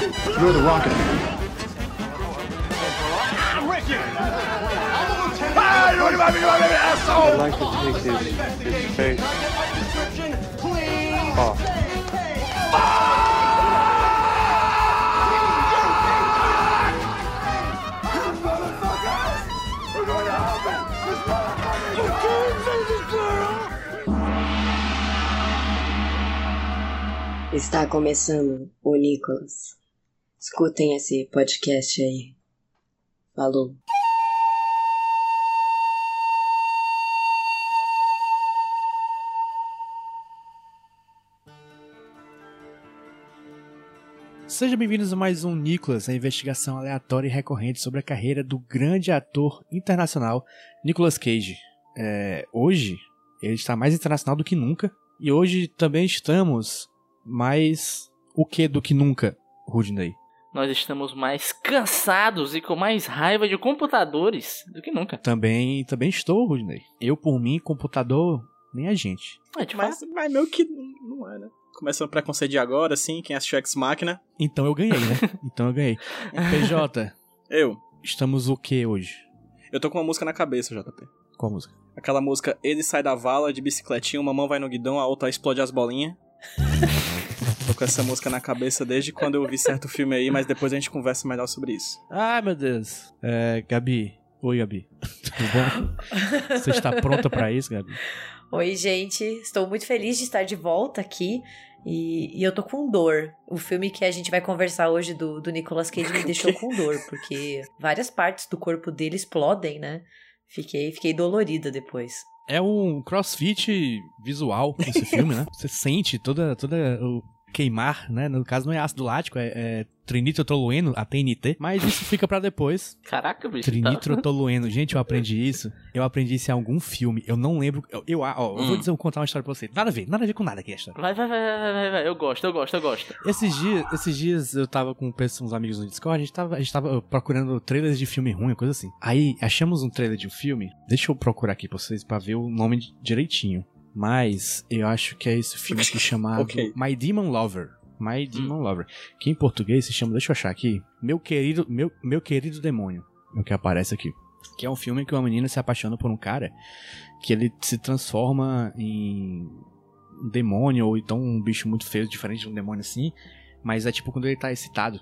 You're the Rocket Man. I'd like to take his, his face off. Está começando o Nicolas. Escutem esse podcast aí. Falou. Sejam bem-vindos a mais um Nicolas, a investigação aleatória e recorrente sobre a carreira do grande ator internacional Nicolas Cage. É, hoje, ele está mais internacional do que nunca, e hoje também estamos mais o que do que nunca, Rudney? Nós estamos mais cansados e com mais raiva de computadores do que nunca. Também, também estou, Rudney. Eu, por mim, computador, nem a gente. É, Mas, mas meio que não é, né? Começando o preconceito de agora, assim, quem assistiu Ex Machina. Então eu ganhei, né? Então eu ganhei. PJ, Eu. estamos o que hoje? Eu tô com uma música na cabeça, JP. Qual música? Aquela música Ele sai da vala de bicicletinha, uma mão vai no guidão, a outra explode as bolinhas. tô com essa música na cabeça desde quando eu vi certo filme aí, mas depois a gente conversa melhor sobre isso. Ai, meu Deus. É, Gabi. Oi, Gabi. Tudo bom? Você está pronta pra isso, Gabi? Oi, gente. Estou muito feliz de estar de volta aqui. E, e eu tô com dor. O filme que a gente vai conversar hoje do, do Nicolas Cage me deixou com dor, porque várias partes do corpo dele explodem, né? Fiquei, fiquei dolorida depois. É um crossfit visual esse filme, né? Você sente toda, toda o queimar, né? No caso não é ácido lático, é, é trinitrotolueno, a TNT. Mas isso fica pra depois. caraca, bicho. tá- Trinitrotolueno. Gente, eu aprendi isso. Eu aprendi isso em algum filme. Eu não lembro. Eu, eu, ó, eu vou Hum. dizer, contar uma história pra você. Nada a ver, nada a ver com nada aqui a história. Vai, vai, vai, vai, vai, vai. Eu gosto, eu gosto, eu gosto. Esses dias, esses dias eu tava com uns amigos no Discord, a gente tava, a gente tava procurando trailers de filme ruim, coisa assim. Aí achamos um trailer de um filme. Deixa eu procurar aqui pra vocês pra ver o nome direitinho. Mas eu acho que é esse filme aqui chamado Ok. My Demon Lover. My Demon Lover. Que em português se chama, deixa eu achar aqui. Meu querido, meu, meu querido demônio. É o que aparece aqui. Que é um filme que uma menina se apaixona por um cara que ele se transforma em um demônio ou então um bicho muito feio, diferente de um demônio assim. Mas é tipo quando ele tá excitado.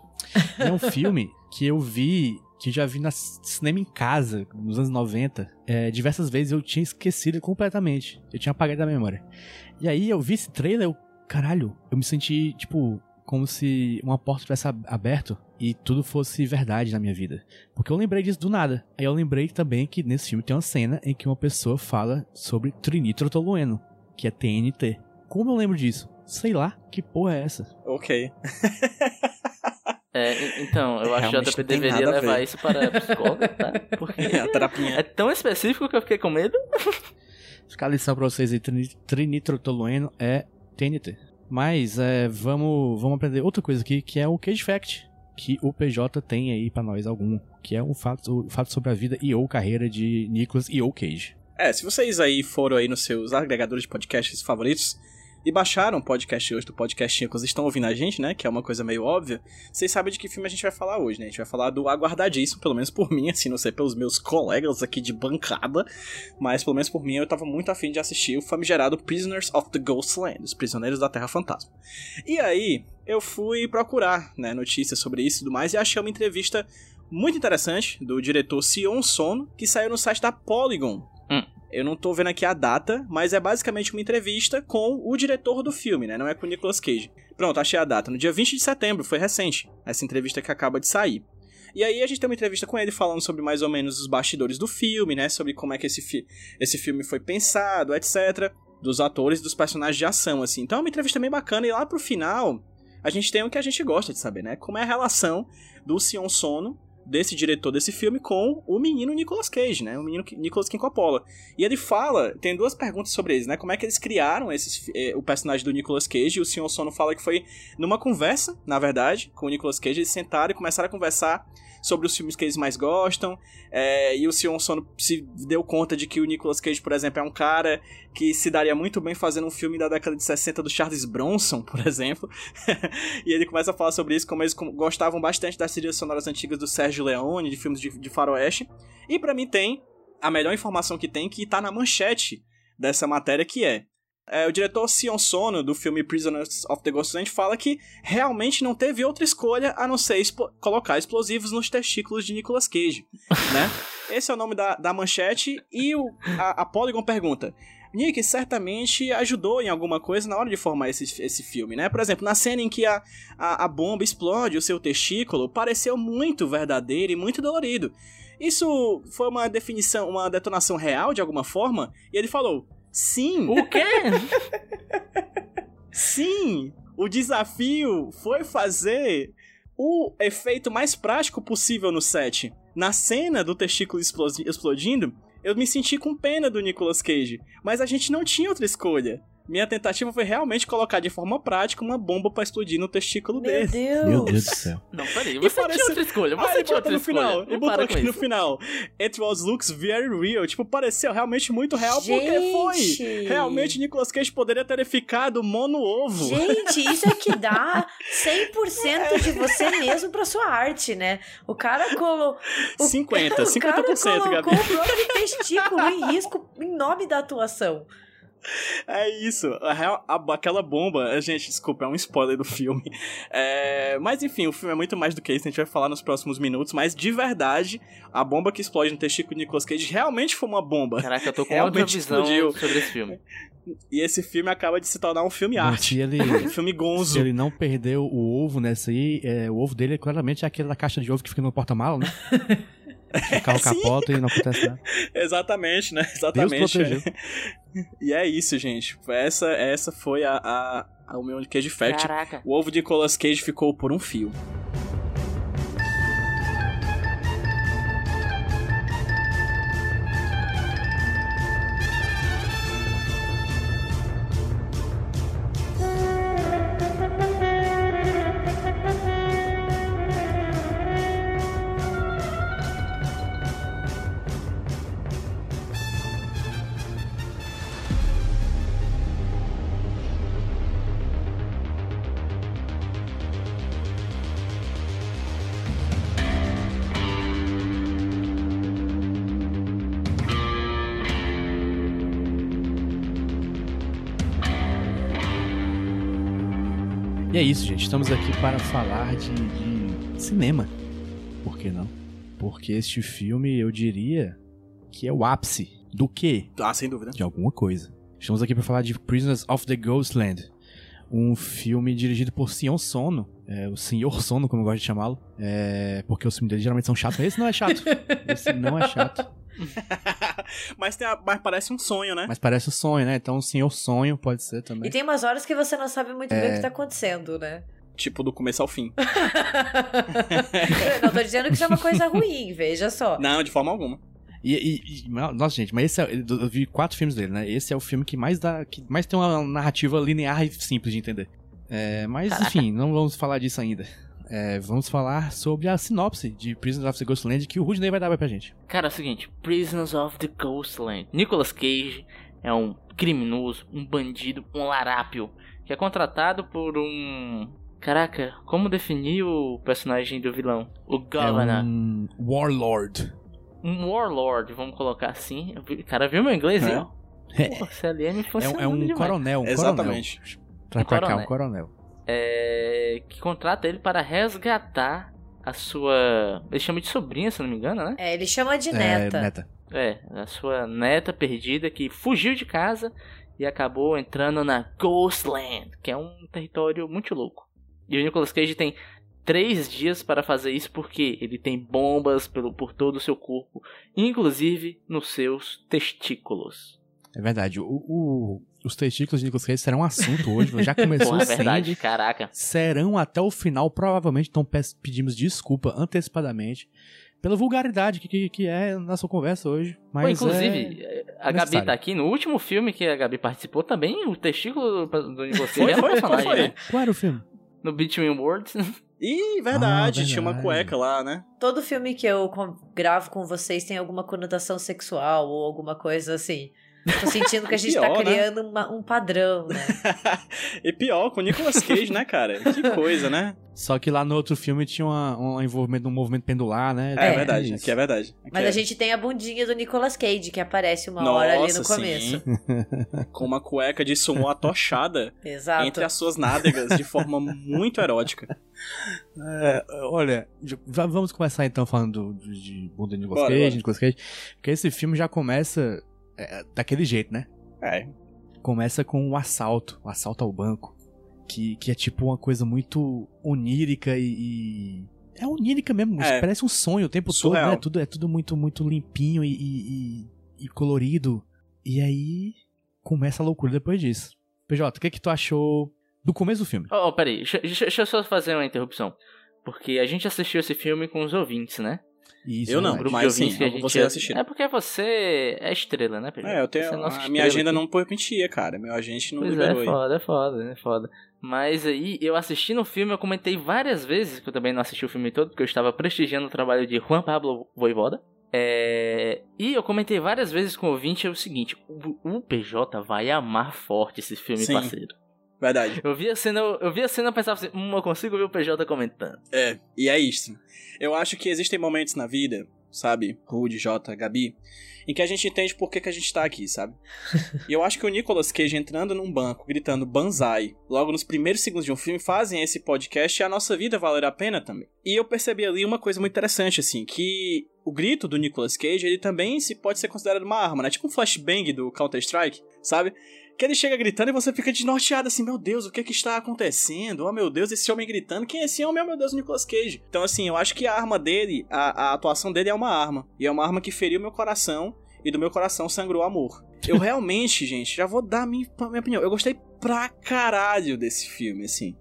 É um filme que eu vi, que já vi c- cinema em casa, nos anos 90. É, diversas vezes eu tinha esquecido completamente. Eu tinha apagado da memória. E aí eu vi esse trailer, eu, caralho, eu me senti, tipo, como se uma porta tivesse ab- aberto e tudo fosse verdade na minha vida. Porque eu lembrei disso do nada. Aí eu lembrei também que nesse filme tem uma cena em que uma pessoa fala sobre trinitrotolueno, que é TNT. Como eu lembro disso? Sei lá, que porra é essa? Ok. É, então, eu acho que o JP deveria a levar ver. isso para psicóloga, tá? Porque a terapinha. é tão específico que eu fiquei com medo. Ficar a lição pra vocês aí, trini- trinitrotolueno é TNT. Mas é, vamos, vamos aprender outra coisa aqui, que é o Cage Fact. Que o PJ tem aí pra nós algum. Que é um fato, o fato sobre a vida e ou carreira de Nicholas e ou Cage. É, se vocês aí foram aí nos seus agregadores de podcasts favoritos e baixaram o podcast hoje do Podcast Nicolas e estão ouvindo a gente, né? Que é uma coisa meio óbvia. Vocês sabem de que filme a gente vai falar hoje, né? A gente vai falar do aguardadíssimo, pelo menos por mim, assim, não sei pelos meus colegas aqui de bancada, mas pelo menos por mim eu tava muito afim de assistir o famigerado Prisoners of the Ghostland, os Prisioneiros da Terra Fantasma. E aí, eu fui procurar, né, notícias sobre isso e tudo mais e achei uma entrevista muito interessante do diretor Sion Sono, que saiu no site da Polygon. Eu não tô vendo aqui a data, mas é basicamente uma entrevista com o diretor do filme, né? Não é com o Nicolas Cage. Pronto, achei a data. No dia 20 de setembro, foi recente, essa entrevista que acaba de sair. E aí a gente tem uma entrevista com ele falando sobre mais ou menos os bastidores do filme, né? Sobre como é que esse, fi esse filme foi pensado, etc. Dos atores, dos personagens de ação, assim. Então é uma entrevista bem bacana. E lá pro final, a gente tem o que a gente gosta de saber, né? Como é a relação do Sion Sono desse diretor desse filme com o menino Nicolas Cage, né? O menino Nicolas King Coppola. E ele fala, tem duas perguntas sobre eles, né? Como é que eles criaram esses, eh, o personagem do Nicolas Cage? E o senhor Sono fala que foi numa conversa, na verdade, com o Nicolas Cage. Eles sentaram e começaram a conversar sobre os filmes que eles mais gostam. É, e o Sion Sono se deu conta de que o Nicolas Cage, por exemplo, é um cara que se daria muito bem fazendo um filme da década de 60 do Charles Bronson, por exemplo. e ele começa a falar sobre isso, como eles gostavam bastante das trilhas sonoras antigas do Sérgio Leone, de filmes de, de faroeste. E para mim tem a melhor informação que tem, que tá na manchete dessa matéria, que é é, o diretor Sion Sono, do filme Prisoners of the Ghostland, fala que realmente não teve outra escolha a não ser colocar explosivos nos testículos de Nicolas Cage, né? Esse é o nome da, da manchete e o, a, a Polygon pergunta... Nick certamente ajudou em alguma coisa na hora de formar esse, esse filme, né? Por exemplo, na cena em que a, a, a bomba explode o seu testículo, pareceu muito verdadeiro e muito dolorido. Isso foi uma definição, uma detonação real de alguma forma? E ele falou: Sim. O quê? Sim. O desafio foi fazer o efeito mais prático possível no set. Na cena do testículo explodindo, eu me senti com pena do Nicolas Cage, mas a gente não tinha outra escolha. Minha tentativa foi realmente colocar de forma prática uma bomba para explodir no testículo Meu dele. Deus. Meu Deus do céu. Não, peraí, você parece- tinha outra escolha, você Ah, ele tinha botou outra no escolha. final. Não Ele botou aqui no isso. final. It was looks very real. Tipo, pareceu realmente muito real porque Gente. foi. Realmente Nicolas Cage poderia ter ficado mono ovo. Gente, isso é que dá 100% de você mesmo pra sua arte, né? O cara colocou. 50, o cara 50%, colocou Gabi. o próprio testículo em risco em nome da atuação. É isso. A a- aquela bomba, gente, desculpa, é um spoiler do filme. É, mas enfim, o filme é muito mais do que isso, a gente vai falar nos próximos minutos. Mas de verdade, a bomba que explode no testículo de Nicolas Cage realmente foi uma bomba. Caraca, eu tô com Realmente outra visão explodiu. sobre esse filme. E esse filme acaba de se tornar um filme arte. se ele, Um filme gonzo. se ele não perdeu o ovo nessa aí, é, o ovo dele é claramente aquele da caixa de ovo que fica no porta-mala, né? O carro Sim. capota e não acontece nada. Exatamente, né? Exatamente. E é isso, gente. Essa, essa foi a, a, a- o meu Cage Fact. Caraca. O ovo de Nicolas Cage ficou por um fio. Estamos aqui para falar de, de cinema. Por que não? Porque este filme, eu diria que é o ápice do quê? Ah, sem dúvida. De alguma coisa. Estamos aqui para falar de Prisoners of the Ghostland. Um filme dirigido por Sion Sono. É, o Senhor Sono, como eu gosto de chamá-lo. É, porque os filmes dele geralmente são chatos. Esse não é chato. Esse não é chato. mas, tem a- mas parece um sonho, né? Mas parece um sonho, né? Então o Senhor Sonho pode ser E também. tem umas horas que você não sabe muito É. bem o que tá acontecendo, né? Tipo, do começo ao fim. não tô dizendo que isso é uma coisa ruim, veja só. Não, de forma alguma. E, e- e- nossa, gente, mas esse é. Eu vi quatro filmes dele, né? Esse é o filme que mais dá. que mais tem uma narrativa linear e simples de entender. É, mas, enfim, não vamos falar disso ainda. É, vamos falar sobre a sinopse de Prisoners of the Ghostland que o Rudney vai dar pra gente. Cara, é o seguinte, Prisoners of the Ghostland. Nicolas Cage é um criminoso, um bandido, um larápio, que é contratado por um... Caraca, como definir o personagem do vilão? O É Governor. um Warlord. um... warlord, vamos colocar assim. Vi- Cara, viu meu inglês aí, É. ó? É, Pô, CLM é, um- funcionando é um demais. coronel, um Exatamente. coronel. Traz Um pra cá, coronel. um coronel. É, que contrata ele para resgatar a sua... Ele chama de sobrinha, se não me engano, né? É, ele chama de É, neta. neta. É, a sua neta perdida que fugiu de casa e acabou entrando na Ghostland, que é um território muito louco. E o Nicolas Cage tem três dias para fazer isso porque ele tem bombas pelo, por todo o seu corpo, inclusive nos seus testículos. É verdade. O, o, os testículos de Nicolas Cage serão um assunto hoje. Já começou Porra, é sendo. verdade, caraca. Serão até o final, provavelmente. Então pedimos desculpa antecipadamente pela vulgaridade que, que, que é a nossa conversa hoje. Mas Pô, inclusive, a Gabi tá aqui. No último filme que a Gabi participou também, o testículo do, Nicolas Cage era um qual personagem, foi? né? É, qual era o filme? No Between Worlds. Ih, verdade, Ah, tinha uma verdade. cueca lá, né? Todo filme que eu gravo com vocês tem alguma conotação sexual ou alguma coisa assim. Tô sentindo que a gente tá Pior, né? criando uma- um padrão, né? e pior, com o Nicolas Cage, né, cara? Que coisa, né? Só que lá no outro filme tinha uma- um envolvimento, um movimento pendular, né? É, É, verdade, isso. aqui é verdade. Aqui Mas é. a gente tem a bundinha do Nicolas Cage, que aparece uma hora ali no Nossa, começo. sim. Com uma cueca de sumo atochada Exato. entre as suas nádegas de forma muito erótica. É, olha, vamos começar então falando do, do- de Bunda de Nicolas Cage. Nicolas Cage. Porque esse filme já começa é, daquele jeito, né? É. Começa com o assalto, o assalto ao banco. Que, que é tipo uma coisa muito onírica e. e- É onírica mesmo, É. parece um sonho o tempo Surreal. todo, né? Tudo, é tudo muito, muito limpinho e, e- e- e colorido. E aí começa a loucura depois disso. PJ, o que que tu achou do começo do filme? Oh, oh, peraí, deixa, deixa- deixa eu só fazer uma interrupção. Porque a gente assistiu esse filme com os ouvintes, né? Isso, Eu é não, grupo mas sim, que a gente vocês assistiram. É porque você é estrela, né, Pedro? É, eu tenho. Você é a minha estrela agenda aqui. não permitia, cara. Meu agente não Pois liberou é, aí. foda, é foda, é foda. Mas aí, eu assistindo o filme, eu comentei várias vezes, que eu também não assisti o filme todo, porque eu estava prestigiando o trabalho de Juan Pablo Voivoda. É... E eu comentei várias vezes com o ouvinte é o seguinte, o, o PJ vai amar forte esse filme, Sim. parceiro. Verdade. Eu vi a cena, eu, eu vi a cena e pensava assim, hum, eu consigo ver o PJ comentando. É, e é isso. Eu acho que existem momentos na vida, sabe, Rude, Jota, Gabi, em que a gente entende por que, que a gente tá aqui, sabe? e eu acho que o Nicolas Cage entrando num banco, gritando Banzai, logo nos primeiros segundos de um filme, fazem esse podcast e a nossa vida valer a pena também. E eu percebi ali uma coisa muito interessante, assim, que o grito do Nicolas Cage, ele também se pode ser considerado uma arma, né? Tipo um flashbang do Counter-Strike, sabe? Que ele chega gritando e você fica desnorteado assim, meu Deus, o que que está acontecendo? Oh meu Deus, esse homem gritando, quem é esse homem? Oh meu Deus, o Nicolas Cage. Então assim, eu acho que a arma dele, a, a atuação dele é uma arma. E é uma arma que feriu meu coração e do meu coração sangrou amor. Eu realmente, gente, já vou dar minha, minha opinião. Eu gostei pra caralho desse filme, assim.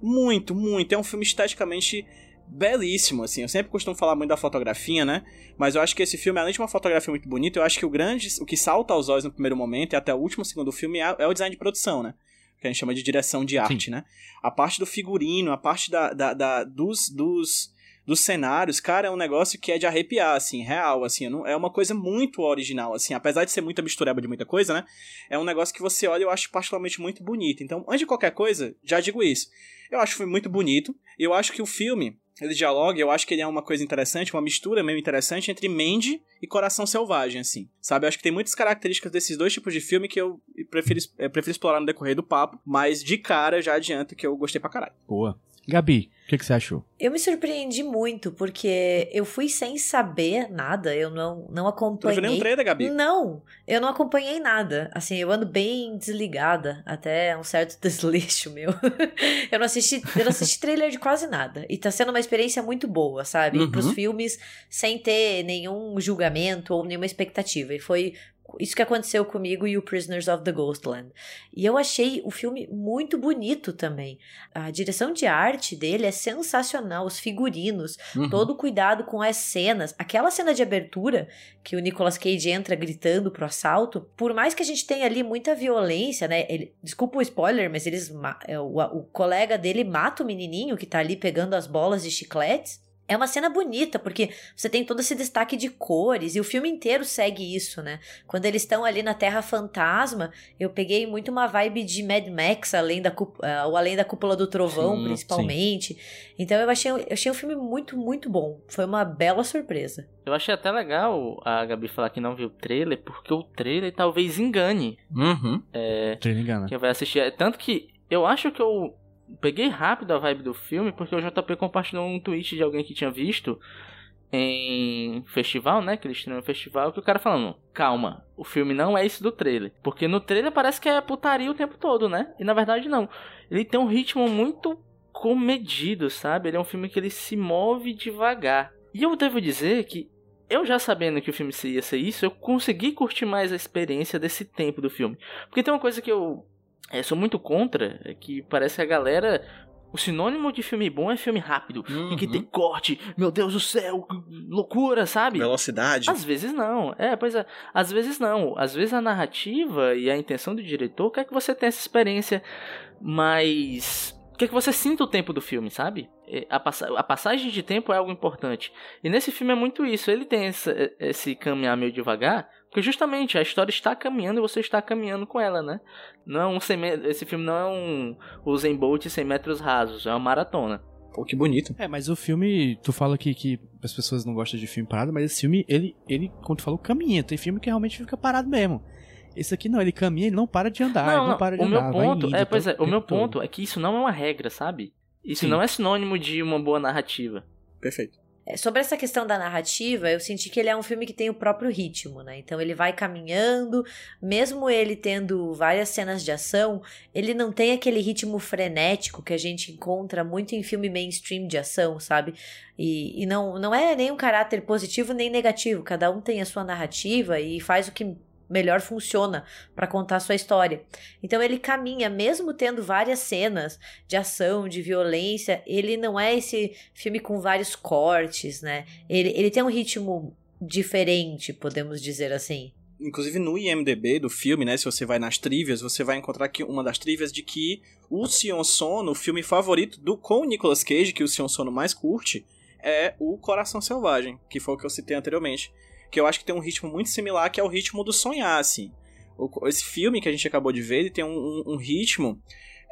Muito, muito. É um filme esteticamente belíssimo, assim. Eu sempre costumo falar muito da fotografia, né? Mas eu acho que esse filme, além de uma fotografia muito bonita, eu acho que o grande, o que salta aos olhos no primeiro momento e até o último segundo do filme é, é o design de produção, né? Que a gente chama de direção de arte, né? A parte do figurino, a parte da, da, da- dos, dos, dos cenários, cara, é um negócio que é de arrepiar, assim, real, assim. não- É uma coisa muito original, assim. Apesar de ser muita mistureba de muita coisa, né? É um negócio que você olha e eu acho particularmente muito bonito. Então, antes de qualquer coisa, já digo isso. Eu acho o filme muito bonito. Eu acho que o filme, ele dialoga, eu acho que ele é uma coisa interessante, uma mistura meio interessante entre Mandy e Coração Selvagem, assim. Sabe? Eu acho que tem muitas características desses dois tipos de filme que eu prefiro, eu prefiro explorar no decorrer do papo, mas de cara já adianto que eu gostei pra caralho. Boa. Gabi, o que, que você achou? Eu me surpreendi muito, porque eu fui sem saber nada, eu não, não Tu não viu acompanhei. nenhum trailer, Gabi? Não, eu não acompanhei nada. Assim, eu ando bem desligada, até um certo desleixo meu. eu não assisti, eu não assisti trailer de quase nada. E tá sendo uma experiência muito boa, sabe? Uhum. pros filmes sem ter nenhum julgamento ou nenhuma expectativa. E foi isso que aconteceu comigo e o Prisoners of the Ghostland. E eu achei o filme muito bonito também. A direção de arte dele é sensacional, os figurinos, Uhum. todo o cuidado com as cenas. Aquela cena de abertura que o Nicolas Cage entra gritando pro assalto, por mais que a gente tenha ali muita violência, né? Ele, desculpa o spoiler, mas eles é, o, o colega dele mata o menininho que tá ali pegando as bolas de chicletes. É uma cena bonita, porque você tem todo esse destaque de cores, e o filme inteiro segue isso, né? Quando eles estão ali na Terra Fantasma, eu peguei muito uma vibe de Mad Max, além da, o Além da Cúpula do Trovão, Sim, principalmente. Então eu achei, eu achei o filme muito, muito bom. Foi uma bela surpresa. Eu achei até legal a Gabi falar que não viu o trailer, porque o trailer talvez engane Uhum. Trailer engana. quem vai assistir. É, Tanto que eu acho que eu peguei rápido a vibe do filme, porque o JP compartilhou um tweet de alguém que tinha visto em festival, né? Que eles no festival, que o cara falando, calma, o filme não é isso do trailer. Porque no trailer parece que é putaria o tempo todo, né? E na verdade não. Ele tem um ritmo muito comedido, sabe? Ele é um filme que ele se move devagar. E eu devo dizer que eu já sabendo que o filme ia ser isso, eu consegui curtir mais a experiência desse tempo do filme. Porque tem uma coisa que eu é, sou muito contra, é que parece que a galera o sinônimo de filme bom é filme rápido, Uhum. em que tem corte, meu Deus do céu, loucura, sabe? Velocidade. Às vezes não. É, pois é. Às vezes não. Às vezes a narrativa e a intenção do diretor quer que você tenha essa experiência mais. Quer que você sinta o tempo do filme, sabe? É, A, passa- a passagem de tempo é algo importante. E nesse filme é muito isso. Ele tem essa- esse caminhar meio devagar, porque justamente a história está caminhando e você está caminhando com ela, né? Não é um 100 me- Esse filme não é um Usain Bolt 100 metros rasos, é uma maratona. Pô, que bonito. É, mas o filme, tu fala que, que as pessoas não gostam de filme parado, mas esse filme, ele, ele, como tu falou, caminha. Tem filme que realmente fica parado mesmo. Esse aqui não, ele caminha, ele não para de andar, ele não, para de o andar. meu ponto, indo é, pois é, o meu tempo todo. ponto é que isso não é uma regra, sabe? Isso Sim. não é sinônimo de uma boa narrativa. Perfeito. É, sobre essa questão da narrativa, eu senti que ele é um filme que tem o próprio ritmo, né? Então ele vai caminhando, mesmo ele tendo várias cenas de ação, ele não tem aquele ritmo frenético que a gente encontra muito em filme mainstream de ação, sabe? E, e não, não é nem um caráter positivo nem negativo, cada um tem a sua narrativa e faz o que melhor funciona para contar sua história. Então ele caminha, mesmo tendo várias cenas de ação, de violência, ele não é esse filme com vários cortes, né? Ele, ele tem um ritmo diferente, podemos dizer assim. Inclusive no IMDB do filme, né? Se você vai nas trivias, você vai encontrar aqui uma das trivias de que o Sion Sono, o filme favorito do com Nicolas Cage, que o Sion Sono mais curte, é o Coração Selvagem, que foi o que eu citei anteriormente. Que eu acho que tem um ritmo muito similar, que é o ritmo do sonhar, assim. O- esse filme que a gente acabou de ver, ele tem um, um- um ritmo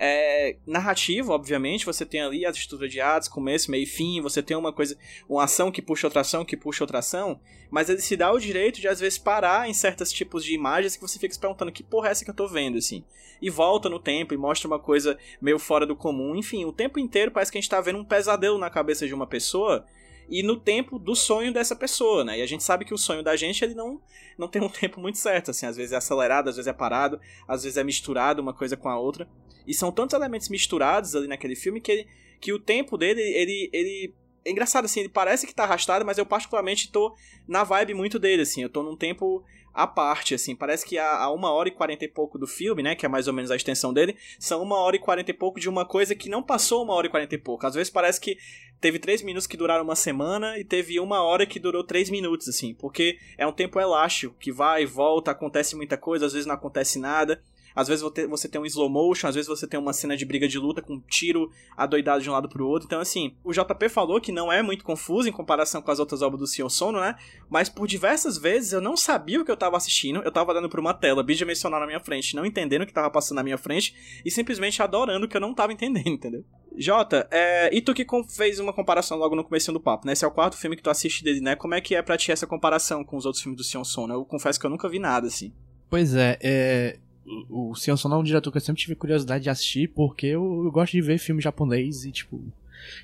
é, narrativo, obviamente. Você tem ali a estrutura de atos, começo, meio e fim. Você tem uma coisa, uma ação que puxa outra ação, que puxa outra ação. Mas ele se dá o direito de, às vezes, parar em certos tipos de imagens que você fica se perguntando que porra é essa que eu tô vendo, assim. E volta no tempo e mostra uma coisa meio fora do comum. Enfim, o tempo inteiro parece que a gente tá vendo um pesadelo na cabeça de uma pessoa e no tempo do sonho dessa pessoa, né? E a gente sabe que o sonho da gente, ele não, não tem um tempo muito certo, assim. Às vezes é acelerado, às vezes é parado, às vezes é misturado uma coisa com a outra. E são tantos elementos misturados ali naquele filme que, ele, que o tempo dele, ele, ele... É engraçado, assim, ele parece que tá arrastado, mas eu particularmente tô na vibe muito dele, assim. Eu tô num tempo à parte, assim. Parece que a, a uma hora e quarenta e pouco do filme, né? Que é mais ou menos a extensão dele, são uma hora e quarenta e pouco de uma coisa que não passou uma hora e quarenta e pouco. Às vezes parece que teve três minutos que duraram uma semana e teve uma hora que durou três minutos, assim. Porque é um tempo elástico, que vai e volta, acontece muita coisa, às vezes não acontece nada. Às vezes você- tem um slow motion, às vezes você tem uma cena de briga de luta com um tiro adoidado de um lado pro outro. Então, assim, o JP falou que não é muito confuso em comparação com as outras obras do Sion Sono, né? Mas por diversas vezes eu não sabia o que eu tava assistindo. Eu tava olhando pra uma tela bidimensional na minha frente, não entendendo o que tava passando na minha frente e simplesmente adorando o que eu não tava entendendo, entendeu? Jota, é, e tu que fez uma comparação logo no começo do papo, né? Esse é o quarto filme que tu assiste dele, né? Como é que é pra ti essa comparação com os outros filmes do Sion Sono? Eu confesso que eu nunca vi nada, assim. Pois é, é o o Sion Sono é um diretor que eu sempre tive curiosidade de assistir, porque eu, eu gosto de ver filme japonês e, tipo,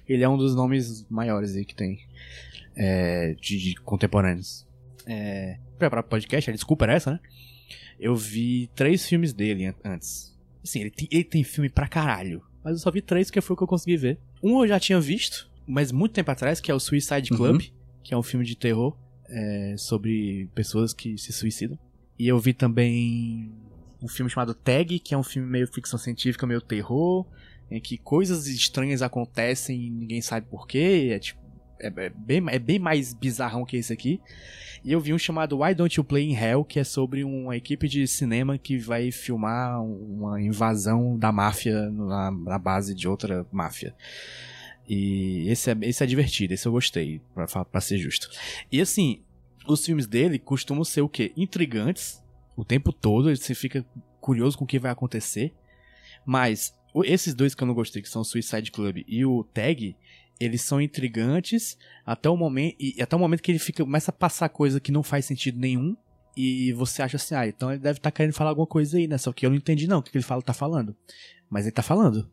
ele é um dos nomes maiores aí que tem é, de, de contemporâneos. É, pro podcast, a desculpa era essa, né? Eu vi três filmes dele an- antes. Assim, ele tem, ele tem filme pra caralho, mas eu só vi três que foi o que eu consegui ver. Um eu já tinha visto, mas muito tempo atrás, que é o Suicide Club, que é um filme de terror é, sobre pessoas que se suicidam. E eu vi também um filme chamado Tag, que é um filme meio ficção científica, meio terror, em que coisas estranhas acontecem e ninguém sabe porquê. É tipo. É, é bem, é bem mais bizarrão que esse aqui. E eu vi um chamado Why Don't You Play in Hell, que é sobre uma equipe de cinema que vai filmar uma invasão da máfia na, na base de outra máfia. E esse é, esse é divertido, esse eu gostei, pra, pra ser justo. E assim, os filmes dele costumam ser o quê? Intrigantes o tempo todo, você fica curioso com o que vai acontecer. Mas esses dois que eu não gostei, que são o Suicide Club e o Tag, eles são intrigantes até o momento e até o momento que ele fica começa a passar coisa que não faz sentido nenhum e você acha assim, ah, então ele deve estar querendo falar alguma coisa aí, né? Só que eu não entendi não o que que ele fala, tá falando. Mas ele tá falando.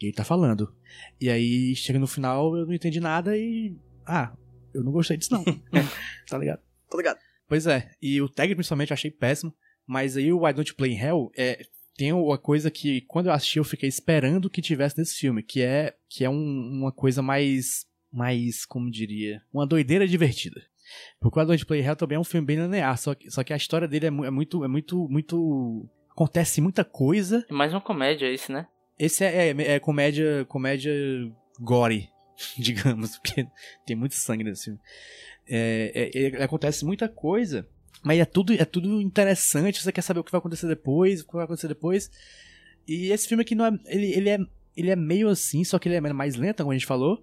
E ele tá falando. E aí chega no final, eu não entendi nada e ah, eu não gostei disso não. tá ligado? Tô ligado. Pois é, e o tag principalmente eu achei péssimo, mas aí o Why Don't Play in Hell é, tem uma coisa que quando eu assisti eu fiquei esperando que tivesse nesse filme, que é que é um- uma coisa mais mais, como diria, uma doideira divertida. Porque o Adonde Play Hell também é um filme bem linear, só que, só que a história dele é, mu- é muito, é muito, muito... Acontece muita coisa. É mais uma comédia esse, né? Esse é, é, é comédia, comédia gore, digamos, porque tem muito sangue nesse filme. É, é- é- acontece muita coisa, mas é tudo, é tudo interessante, você quer saber o que vai acontecer depois, o que vai acontecer depois. E esse filme aqui não é, ele, ele é, ele é meio assim, só que ele é mais lento, como a gente falou.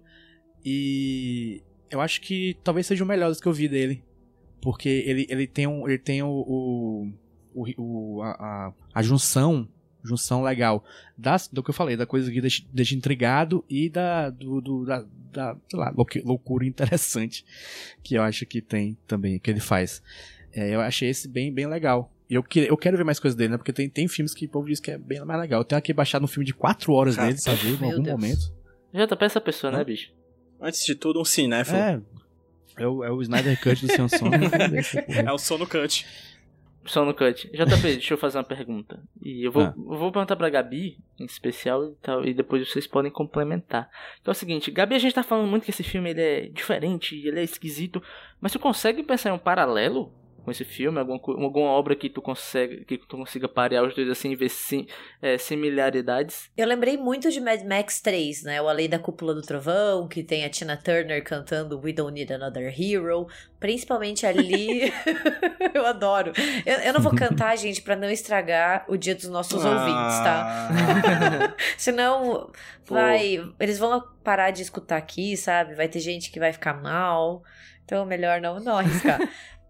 E eu acho que talvez seja o melhor dos que eu vi dele. Porque ele, ele tem, um, ele tem o, o, o, a, a, a junção, junção legal das, do que eu falei, da coisa que deixa, deixa intrigado e da, do, do- da, da sei lá, loucura interessante que eu acho que tem também, que ele faz. É, eu achei esse bem, bem legal. E eu, que- eu quero ver mais coisas dele, né? Porque tem, tem filmes que o povo diz que é bem mais legal. Eu tenho aqui baixado um filme de 4 horas dele pra ver em algum Deus. momento. JP é essa pessoa, né, bicho? Antes de tudo, um cinéfilo. É. É o, é o Snyder Cut do Sean Song. É o sono cut. Só no cut. JP, deixa eu fazer uma pergunta. E eu vou, Ah. eu vou perguntar pra Gabi, em especial, e, tal, e depois vocês podem complementar. Que é o seguinte, Gabi, a gente tá falando muito que esse filme ele é diferente, ele é esquisito, mas tu consegue pensar em um paralelo com esse filme? Alguma, alguma obra que tu, consegue, que tu consiga parear os dois assim e ver sim, é, similaridades? Eu lembrei muito de Mad Max 3, né? O Além da Cúpula do Trovão, que tem a Tina Turner cantando We Don't Need Another Hero. Principalmente ali. eu adoro. Eu, eu não vou cantar, gente, pra não estragar o dia dos nossos ouvintes, tá? Ah. Senão, Pô. vai. Eles vão parar de escutar aqui, sabe? Vai ter gente que vai ficar mal. Então, melhor não, não arriscar.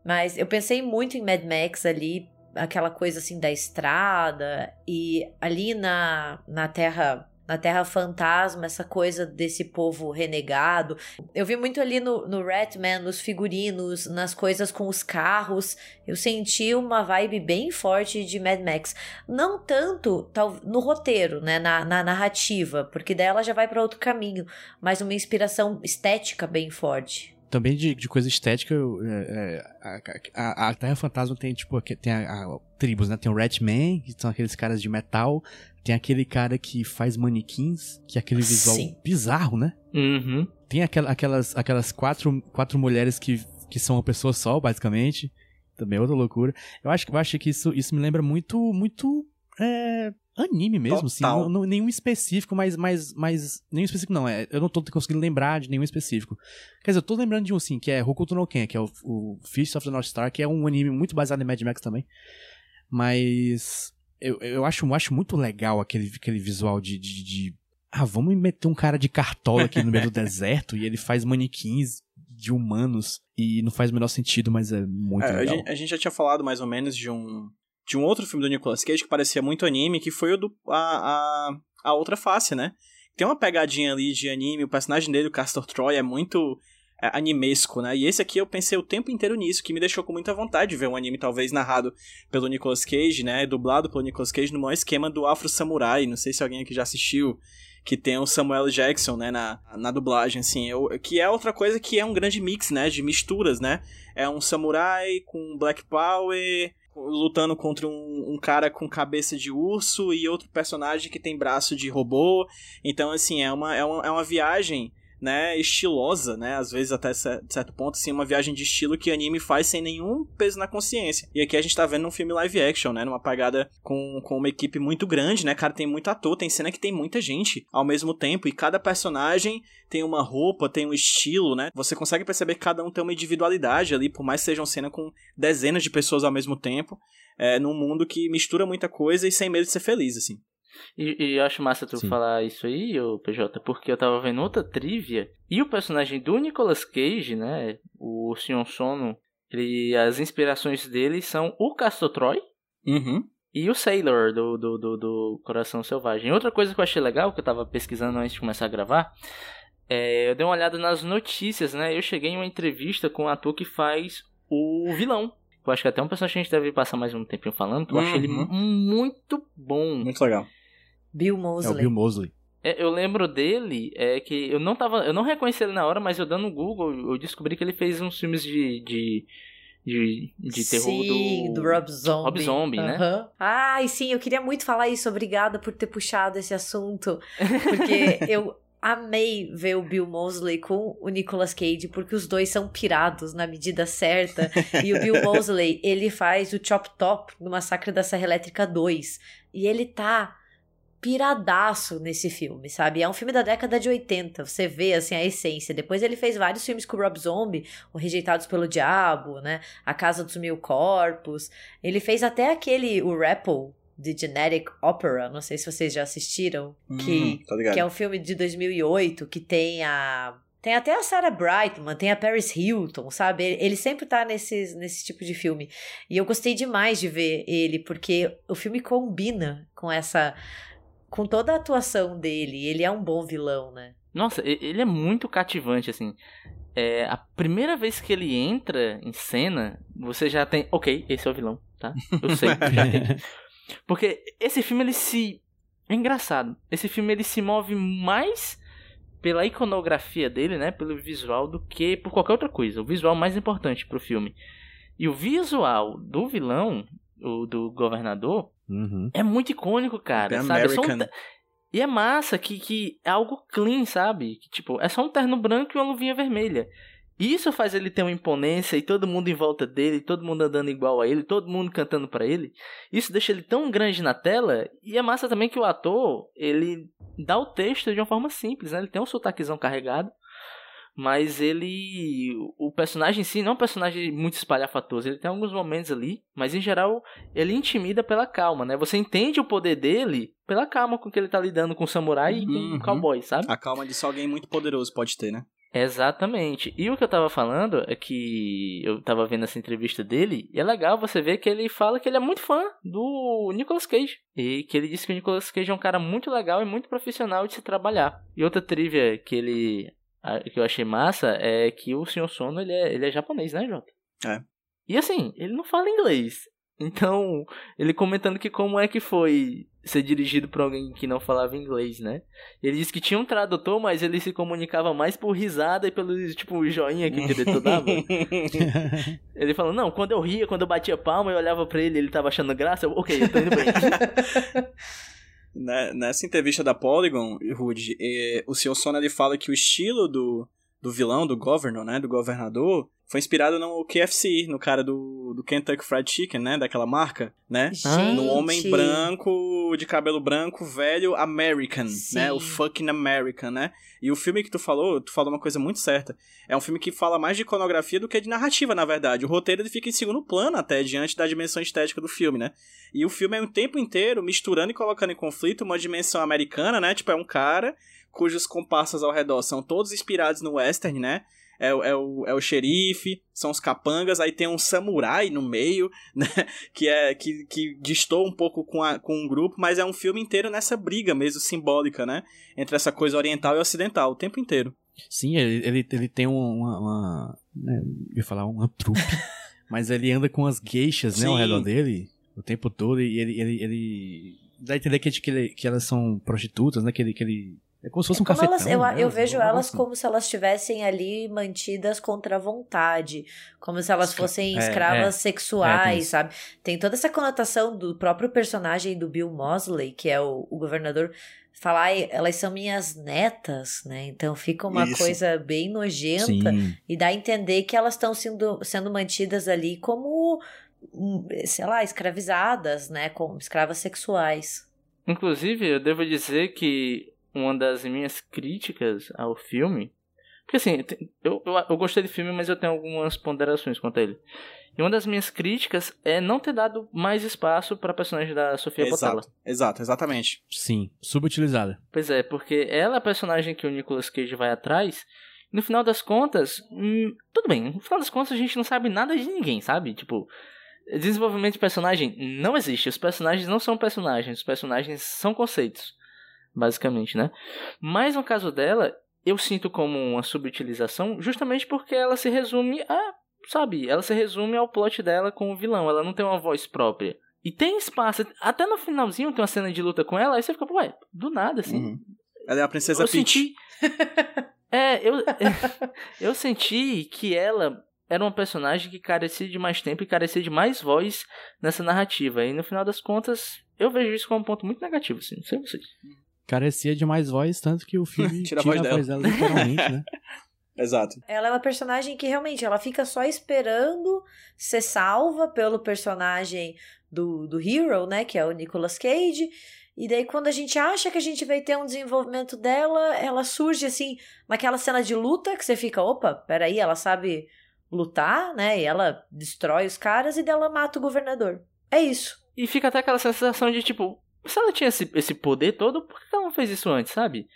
Mas eu pensei muito em Mad Max ali, aquela coisa assim da estrada, e ali na, na Terra. Na Terra Fantasma, essa coisa desse povo renegado. Eu vi muito ali no, no Ratman, nos figurinos, nas coisas com os carros. Eu senti uma vibe bem forte de Mad Max. Não tanto tal, no roteiro, né? Na, na narrativa, porque daí ela já vai para outro caminho, mas uma inspiração estética bem forte. Também de, de coisa estética, é, é, a, a, a Terra Fantasma tem, tipo, tem a, a- tribos, né? Tem o Ratman, que são aqueles caras de metal. Tem aquele cara que faz manequins, que é aquele visual Sim. bizarro, né? Uhum. Tem aquela- aquelas, aquelas quatro, quatro mulheres que, que são uma pessoa só, basicamente. Também é outra loucura. Eu acho, eu acho que isso, isso me lembra muito, muito é, anime mesmo, assim. Total. Não, não- nenhum específico, mas, mas, mas. Nenhum específico, não. É, eu não tô conseguindo lembrar de nenhum específico. Quer dizer, eu tô lembrando de um, sim, que é Hokuto no Ken, que é o, o Fist of the North Star, que é um anime muito baseado em Mad Max também. Mas. Eu, eu acho, eu acho muito legal aquele, aquele visual de, de, de ah, vamos meter um cara de cartola aqui no meio do deserto e ele faz manequins de humanos e não faz o menor sentido, mas é muito É, a, legal. gente, a gente já tinha falado mais ou menos de um de um outro filme do Nicolas Cage que parecia muito anime, que foi o do a, a, a outra face, né? Tem uma pegadinha ali de anime, o personagem dele, o Castor Troy, é muito é, animesco, né? E esse aqui eu pensei o tempo inteiro nisso, que me deixou com muita vontade de ver um anime talvez narrado pelo Nicolas Cage, né? Dublado pelo Nicolas Cage no maior esquema do Afro Samurai. Não sei se alguém aqui já assistiu que tem o Samuel Jackson, né, na, na dublagem, assim, eu, que é outra coisa que é um grande mix, né, de misturas, né, é um samurai com Black Power, lutando contra um, um cara com cabeça de urso e outro personagem que tem braço de robô, então, assim, é uma, é uma, é uma viagem, né, estilosa, né, às vezes até cer- certo ponto, assim, uma viagem de estilo que anime faz sem nenhum peso na consciência. E aqui a gente tá vendo um filme live action, né, numa pegada com, com uma equipe muito grande, né, cara, tem muito ator, tem cena que tem muita gente ao mesmo tempo, e cada personagem tem uma roupa, tem um estilo, né, você consegue perceber que cada um tem uma individualidade ali, por mais que seja uma cena com dezenas de pessoas ao mesmo tempo, é, num mundo que mistura muita coisa e sem medo de ser feliz, assim. E, e eu acho massa tu Sim. falar isso aí, ô PJ, porque eu tava vendo outra trivia e o personagem do Nicolas Cage, né, o Sion Sono, ele, as inspirações dele são o Castor Troy Uhum. e o Sailor do, do, do, do Coração Selvagem. Outra coisa que eu achei legal, que eu tava pesquisando antes de começar a gravar, é, eu dei uma olhada nas notícias, né, eu cheguei em uma entrevista com o ator que faz o vilão. Eu acho que até um personagem que a gente deve passar mais um tempinho falando, que eu achei ele Uhum. muito bom. Muito legal. Bill É o Mosley. Bill Mosley. É, eu lembro dele, é que eu não tava. Eu não reconheci ele na hora, mas eu dando no Google, eu descobri que ele fez uns filmes de. de. de, de terror sim, do. do Rob Zombie. Rob Zombie, né? Aham. Ai, sim, eu queria muito falar isso. Obrigada por ter puxado esse assunto. Porque eu amei ver o Bill Mosley com o Nicolas Cage, porque os dois são pirados na medida certa. e o Bill Mosley, ele faz o Chop Top no Massacre da Serra Elétrica 2. E ele tá piradaço nesse filme, sabe? É um filme da década de 80, você vê, assim, a essência. Depois ele fez vários filmes com o Rob Zombie, o Rejeitados pelo Diabo, né? A Casa dos Mil Corpos. Ele fez até aquele, o Rapple, The Genetic Opera, não sei se vocês já assistiram, Hum, que, tá que é um filme de 2008, que tem a... Tem até a Sarah Brightman, tem a Paris Hilton, sabe? Ele, sempre tá nesses, nesse tipo de filme. E eu gostei demais de ver ele, porque o filme combina com essa com toda a atuação dele, ele é um bom vilão, né? Nossa, ele é muito cativante, assim. É, a primeira vez que ele entra em cena, você já tem. Ok, esse é o vilão, tá? Eu sei. já tem. Porque esse filme, ele se. É engraçado. Esse filme, ele se move mais pela iconografia dele, né? Pelo visual, do que por qualquer outra coisa. O visual mais importante pro filme. E o visual do vilão, o do governador, Uhum. é muito icônico, cara. The sabe? É só um American. te- E é massa que, que é algo clean, sabe? Que, tipo, é só um terno branco e uma luvinha vermelha. Isso faz ele ter uma imponência e todo mundo em volta dele, todo mundo andando igual a ele, todo mundo cantando pra ele. Isso deixa ele tão grande na tela. E é massa também que o ator, ele dá o texto de uma forma simples, né? Ele tem um sotaquezão carregado. Mas ele. O personagem em si não é um personagem muito espalhafatoso. Ele tem alguns momentos ali, mas em geral ele intimida pela calma, né? Você entende o poder dele pela calma com que ele tá lidando com o samurai e com Uhum. o cowboy, sabe? A calma de só alguém muito poderoso pode ter, né? Exatamente. E o que eu tava falando é que eu tava vendo essa entrevista dele, e é legal você ver que ele fala que ele é muito fã do Nicolas Cage. E que ele disse que o Nicolas Cage é um cara muito legal e muito profissional de se trabalhar. E outra trivia que ele. A- que eu achei massa é que o Sr. Sono ele é, ele é japonês, né, Jota? É. E assim, ele não fala inglês. Então, ele comentando que como é que foi ser dirigido por alguém que não falava inglês, né? Ele disse que tinha um tradutor, mas ele se comunicava mais por risada e pelo, tipo, joinha que o diretor dava. ele falou, não, quando eu ria, quando eu batia palma, eu olhava pra ele, ele tava achando graça, eu, ok, eu tô indo bem. Né, Nessa entrevista da Polygon, Rude, eh, o Sr. Sona ele fala que o estilo do, do vilão, do governor, né, do governador, foi inspirado no KFC, no cara do, do Kentucky Fried Chicken, né, daquela marca, né? Gente. No homem branco, de cabelo branco, velho, American, Sim. né? O fucking American, né? E o filme que tu falou, tu falou uma coisa muito certa. É um filme que fala mais de iconografia do que de narrativa, na verdade. O roteiro ele fica em segundo plano até, diante da dimensão estética do filme, né? E o filme é o tempo inteiro misturando e colocando em conflito uma dimensão americana, né? Tipo, é um cara cujos comparsas ao redor são todos inspirados no western, né? É, o- é, o, é o xerife, são os capangas, aí tem um samurai no meio, né? Que é que, que distou um pouco com, a, com o grupo, mas é um filme inteiro nessa briga mesmo simbólica, né? Entre essa coisa oriental e ocidental, o tempo inteiro. Sim, ele, ele, ele tem uma. uma né, eu ia falar uma trupe. mas ele anda com as gueixas, né, ao Sim. redor dele o tempo todo. E ele. ele, ele dá a entender que, que, ele- que elas são prostitutas, né? Que ele. Que ele é como se fosse um Como cafetão. elas- eu, né, eu um vejo elas assim. como se elas estivessem ali mantidas contra a vontade, como se elas Escra- fossem é, escravas é. É, tem sexuais, isso. sabe? Tem toda essa conotação do próprio personagem do Bill Mosley, que é o, o governador, falar, "Ai, elas são minhas netas, né? Então fica uma Isso. coisa bem nojenta Sim. e dá a entender que elas estão sendo, sendo mantidas ali como, hum, sei lá, escravizadas, né? Como escravas sexuais. Inclusive, eu devo dizer que uma das minhas críticas ao filme. Porque assim, eu, eu, eu gostei do filme, mas eu tenho algumas ponderações quanto a ele. E uma das minhas críticas é não ter dado mais espaço pra personagem da Sofia Botella. Exato, exato, exatamente. Sim. Subutilizada. Pois é, porque ela é a personagem que o Nicolas Cage vai atrás. No final das contas, hum, tudo bem. No final das contas, a gente não sabe nada de ninguém, sabe? Tipo, desenvolvimento de personagem não existe. Os personagens não são personagens. Os personagens são conceitos, basicamente, né? Mas no caso dela, eu sinto como uma subutilização justamente porque ela se resume a. Sabe? Ela se resume ao plot dela com o vilão. Ela não tem uma voz própria. E tem espaço. Até no finalzinho tem uma cena de luta com ela. Aí você fica, ué, do nada, assim. Uhum. Ela é a princesa eu Peach. senti. é, eu, eu senti que ela era uma personagem que carecia de mais tempo e carecia de mais voz nessa narrativa. E no final das contas, eu vejo isso como um ponto muito negativo, assim. Não sei vocês. Carecia de mais voz, tanto que o filme Tira tira, a voz a voz dela literalmente, né? Exato. Ela é uma personagem que realmente ela fica só esperando ser salva pelo personagem do, do Hero, né? Que é o Nicolas Cage. E daí, quando a gente acha que a gente vai ter um desenvolvimento dela, ela surge assim, naquela cena de luta que você fica, opa, peraí, ela sabe lutar, né? E ela destrói os caras e dela mata o governador. É isso. E fica até aquela sensação de tipo, se ela tinha esse, esse poder todo, por que ela não fez isso antes, sabe?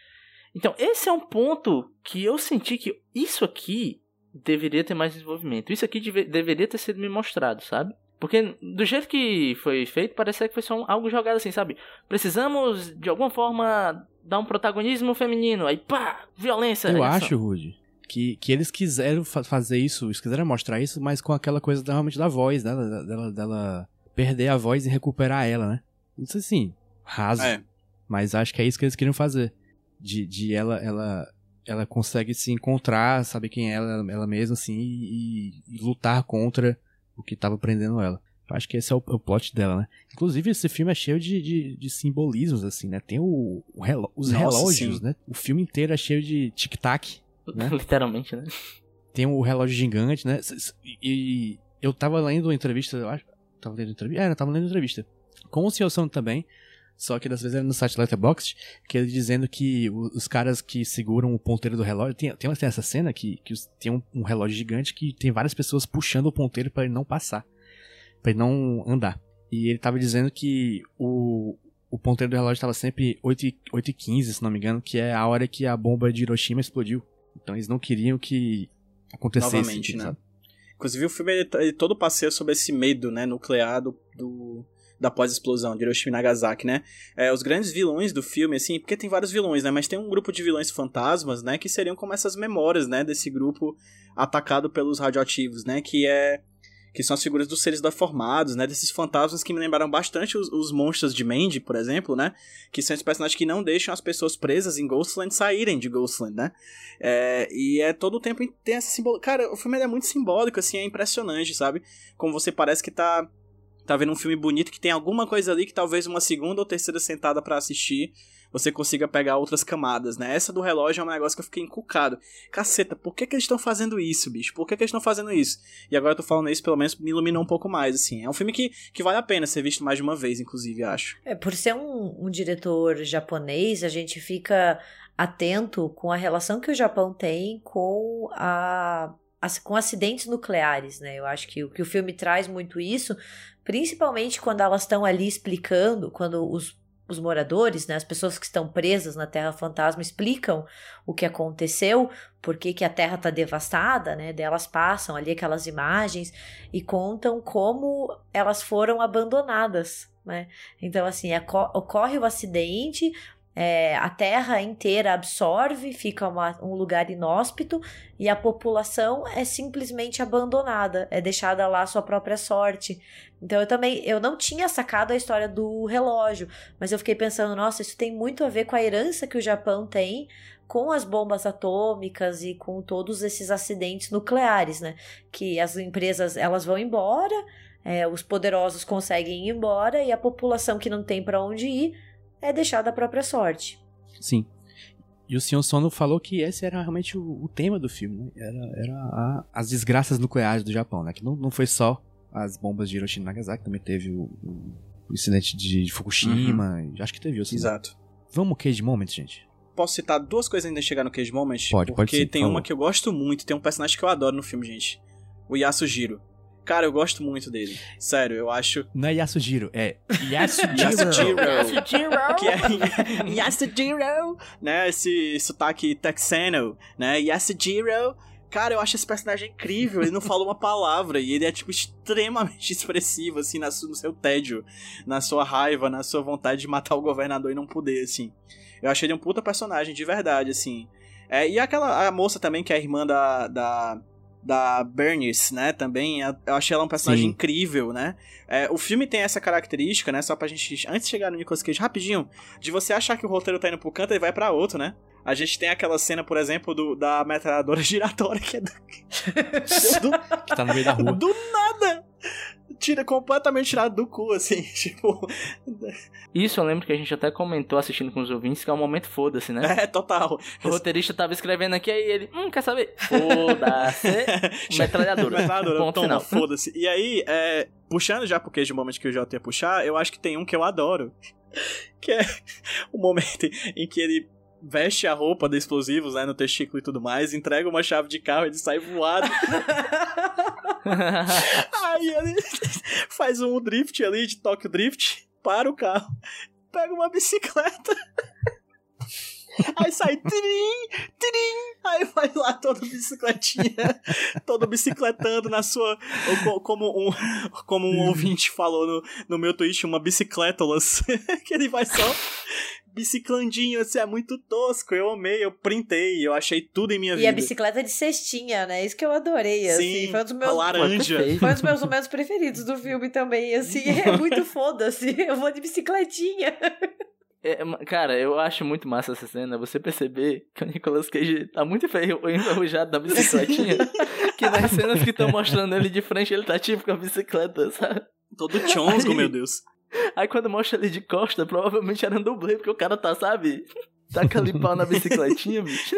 Então, esse é um ponto que eu senti que isso aqui deveria ter mais desenvolvimento. Isso aqui deve, deveria ter sido me mostrado, sabe? Porque do jeito que foi feito, parece que foi só um, algo jogado assim, sabe? Precisamos, de alguma forma, dar um protagonismo feminino. Aí, pá, violência. Eu acho, Rude, que, que eles quiseram fa fazer isso, eles quiseram mostrar isso, mas com aquela coisa da- realmente da voz, né? Dela, dela, dela perder a voz e recuperar ela, né? Isso assim, raso. É. Mas acho que é isso que eles queriam fazer. De, de ela, ela, ela consegue se encontrar, saber quem é ela, ela mesma, assim, e, e lutar contra o que tava prendendo ela. Eu acho que esse é o, o plot dela, né? Inclusive, esse filme é cheio de, de, de simbolismos, assim, né? Tem o, o relo- os Nossa, relógios, sim. né? O filme inteiro é cheio de tic-tac, né? Literalmente, né? Tem o relógio gigante, né? E, e eu tava lendo uma entrevista, eu acho. Tava lendo entrevista? É, eu tava lendo entrevista. Com o Sr. Sam também. Só que dessa vez era no site Letterboxd, que ele dizendo que os caras que seguram o ponteiro do relógio. Tem, tem, tem essa cena que, que tem um, um relógio gigante que tem várias pessoas puxando o ponteiro pra ele não passar. Pra ele não andar. E ele tava dizendo que o, o ponteiro do relógio tava sempre 8 e, 8 e 15, se não me engano, que é a hora que a bomba de Hiroshima explodiu. Então eles não queriam que acontecesse Novamente, isso, né? sabe? Inclusive, o filme ele, ele todo passeia sobre esse medo, né, nuclear do, do- da pós-explosão de Hiroshima e Nagasaki, né? É, os grandes vilões do filme, assim, porque tem vários vilões, né? Mas tem um grupo de vilões fantasmas, né? Que seriam como essas memórias, né? Desse grupo atacado pelos radioativos, né? Que é que são as figuras dos seres deformados, né? Desses fantasmas que me lembraram bastante os, os monstros de Mandy, por exemplo, né? Que são esses personagens que não deixam as pessoas presas em Ghostland saírem de Ghostland, né? É, e é todo o tempo tem essa simbologia. Cara, o filme é muito simbólico, assim, é impressionante, sabe? Como você parece que tá, tá vendo um filme bonito que tem alguma coisa ali que talvez uma segunda ou terceira sentada pra assistir você consiga pegar outras camadas, né? Essa do relógio é um negócio que eu fiquei encucado. Caceta, por que, que eles estão fazendo isso, bicho? Por que, que eles estão fazendo isso? E agora eu tô falando isso, pelo menos me iluminou um pouco mais, assim. É um filme que, que vale a pena ser visto mais de uma vez, inclusive, acho. É, por ser um, um diretor japonês, a gente fica atento com a relação que o Japão tem com a com acidentes nucleares, né? Eu acho que, que o filme traz muito isso, principalmente quando elas estão ali explicando, quando os, os moradores, né, as pessoas que estão presas na Terra Fantasma explicam o que aconteceu, por que, que a Terra está devastada, né? Daí elas passam ali aquelas imagens e contam como elas foram abandonadas, né? Então, assim, aco- ocorre o acidente, é, a terra inteira absorve, fica uma- um lugar inóspito e a população é simplesmente abandonada, é deixada lá à sua própria sorte. Então eu também, eu não tinha sacado a história do relógio, mas eu fiquei pensando, nossa, isso tem muito a ver com a herança que o Japão tem com as bombas atômicas e com todos esses acidentes nucleares, né? Que as empresas elas vão embora, é, os poderosos conseguem ir embora e a população que não tem para onde ir é deixada à própria sorte. Sim. E o Sion Sono falou que esse era realmente o, o tema do filme, né? Era, era a- as desgraças nucleares do Japão, né? Que não, não foi só as bombas de Hiroshima e Nagasaki, também teve o, o- o incidente de Fukushima, e acho que teve outros. né? Exato. Vamos Cage Moment, gente. Posso citar duas coisas ainda chegar no Cage Moment? Pode, pode Porque sim, tem uma que eu gosto muito, tem um personagem que eu adoro no filme, gente. O Yasujiro. Cara, eu gosto muito dele. Sério, eu acho. Não é Yasujiro, é Yasujiro. Yasujiro. Yasujiro. que é Yasujiro, né? Esse sotaque texano, né? Yasujiro. Cara, eu acho esse personagem incrível. Ele não fala uma palavra e ele é, tipo, extremamente expressivo, assim, no seu tédio, na sua raiva, na sua vontade de matar o governador e não poder, assim. Eu achei ele um puta personagem, de verdade, assim. É, e aquela a moça também, que é a irmã da. da da Bernice, né, também, eu achei ela um personagem Sim. incrível, né, é, o filme tem essa característica, né? Só pra gente. Antes de chegar no Nicolas Cage, rapidinho, de você achar que o roteiro tá indo pro canto e vai pra outro, né? A gente tem aquela cena, por exemplo, do, da metralhadora giratória, que é do, do, que tá no meio da rua. do nada! Tira completamente tirado do cu, assim, tipo. Isso eu lembro que a gente até comentou assistindo com os ouvintes, que é um momento foda-se, né? É, total. O roteirista tava escrevendo aqui, aí ele, hum, quer saber? Foda-se. Metralhadora. Metralhadora, Ponto toma, final. foda-se. E aí, é, puxando já pro queijo momento que o Jota ia puxar, eu acho que tem um que eu adoro. Que é o momento em que ele veste a roupa de explosivos, né, no testículo e tudo mais, entrega uma chave de carro e ele sai voado. Aí ele faz um drift ali, de Tokyo Drift, para o carro, pega uma bicicleta. Aí sai tirim, tirim, aí vai lá toda bicicletinha, todo bicicletando na sua, como um, como um ouvinte falou no, no meu tweet, uma bicicletolas, que ele vai só biciclandinho, assim, é muito tosco, eu amei, eu printei, eu achei tudo em minha E vida. a bicicleta de cestinha, né? Isso que eu adorei, assim. Sim, Foi um dos a meus. laranja. Foi um dos meus momentos preferidos do filme também, assim. É muito foda-se. Eu vou de bicicletinha. É, ma- cara, eu acho muito massa essa cena, você perceber que o Nicolas Cage tá muito enferru- enferrujado da bicicletinha, que nas cenas que estão mostrando ele de frente, ele tá tipo com a bicicleta, sabe? Todo chonsgo, Aí- meu Deus. Aí quando mostra ele de costa, provavelmente era um dublê, porque o cara tá, sabe? Taca ali pau na bicicletinha, bicho.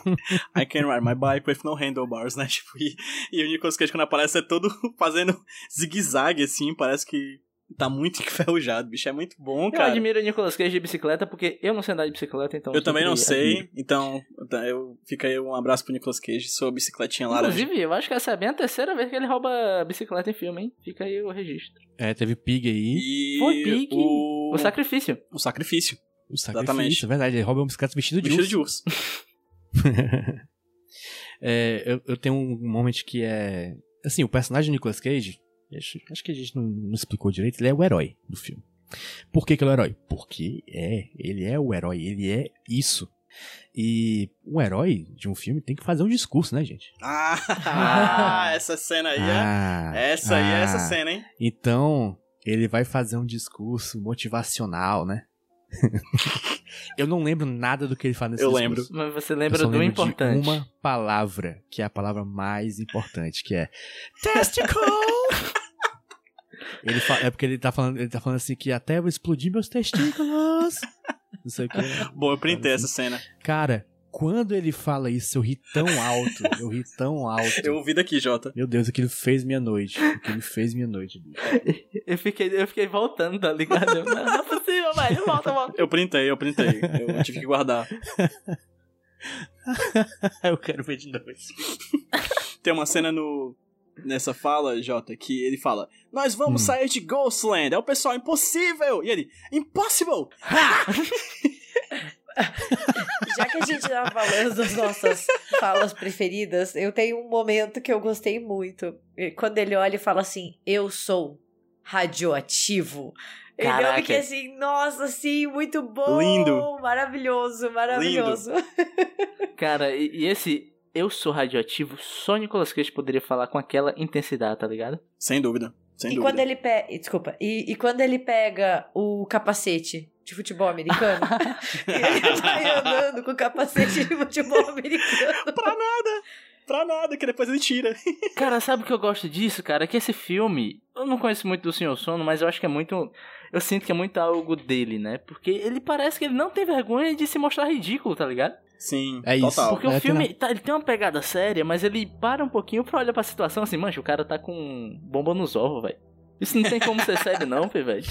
I can ride my bike with no handlebars, né? Tipo, e, e o Nicolas Cage quando aparece é todo fazendo zigue-zague, assim, parece que tá muito enferrujado, bicho. É muito bom, Eu cara. admiro o Nicolas Cage de bicicleta, porque eu não sei andar de bicicleta, então... Eu também não sei, admiro. então eu fica aí um abraço pro Nicolas Cage, sua bicicletinha laranja. Inclusive, eu acho que essa é bem a terceira vez que ele rouba bicicleta em filme, hein? Fica aí o registro. É, teve Pig aí. E Foi Pig. o... O sacrifício. o sacrifício, O sacrifício, Exatamente. é verdade. Ele rouba uma bicicleta vestido de vestido urso. de urso. É, eu, eu tenho um momento que é. Assim, o personagem do Nicolas Cage, acho, acho que a gente não, não explicou direito, ele é o herói do filme. Por que, que ele é o herói? Porque é, ele é o herói, ele é isso. E um herói de um filme tem que fazer um discurso, né, gente? Ah, essa cena aí é... Ah, Essa aí é essa ah. cena, hein? Então, ele vai fazer um discurso motivacional, né? eu não lembro nada do que ele fala nesse Eu discurso. lembro. Mas você lembra do importante. de uma palavra, que é a palavra mais importante, que é testicle. Ele fa- é porque ele tá falando, ele tá falando assim que até eu explodir meus testículos. Não sei o que. Bom, eu printei essa cena. Cara, quando ele fala isso, eu ri tão alto, eu ri tão alto. Eu ouvi daqui, Jota. Meu Deus, aquilo fez minha noite. Aquilo fez minha noite. Eu fiquei, eu fiquei voltando, tá ligado? Eu, Não, não é possível, velho. Volta, volta. Eu printei, eu printei. Eu tive que guardar. eu quero ver de novo. Tem uma cena no nessa fala, Jota, que ele fala: Nós vamos Hum. sair de Ghostland. É o pessoal impossível. E ele: Impossible. Já que a gente tá falando das nossas falas preferidas, eu tenho um momento que eu gostei muito. E Quando ele olha e fala assim, eu sou radioativo. Ele Caraca. fiquei assim, nossa, sim, muito bom. Lindo. Maravilhoso, maravilhoso. Cara, e, e esse eu sou radioativo, só Nicolas Cage poderia falar com aquela intensidade, tá ligado? Sem dúvida. Sem E dúvida. quando ele pega. Desculpa. E, e quando ele pega o capacete de futebol americano, e ele vai andando com o capacete de futebol americano. Pra nada. Pra nada, que depois ele tira. Cara, sabe o que eu gosto disso, cara? Que esse filme, eu não conheço muito do Senhor Sono, mas eu acho que é muito. Eu sinto que é muito algo dele, né? Porque ele parece que ele não tem vergonha de se mostrar ridículo, tá ligado? Sim, É isso. total. Porque É, o filme, tá, ele tem uma pegada séria, mas ele para um pouquinho pra olhar pra situação assim, mancha, o cara tá com bomba nos ovos, velho. Isso não tem como ser sério, não, velho.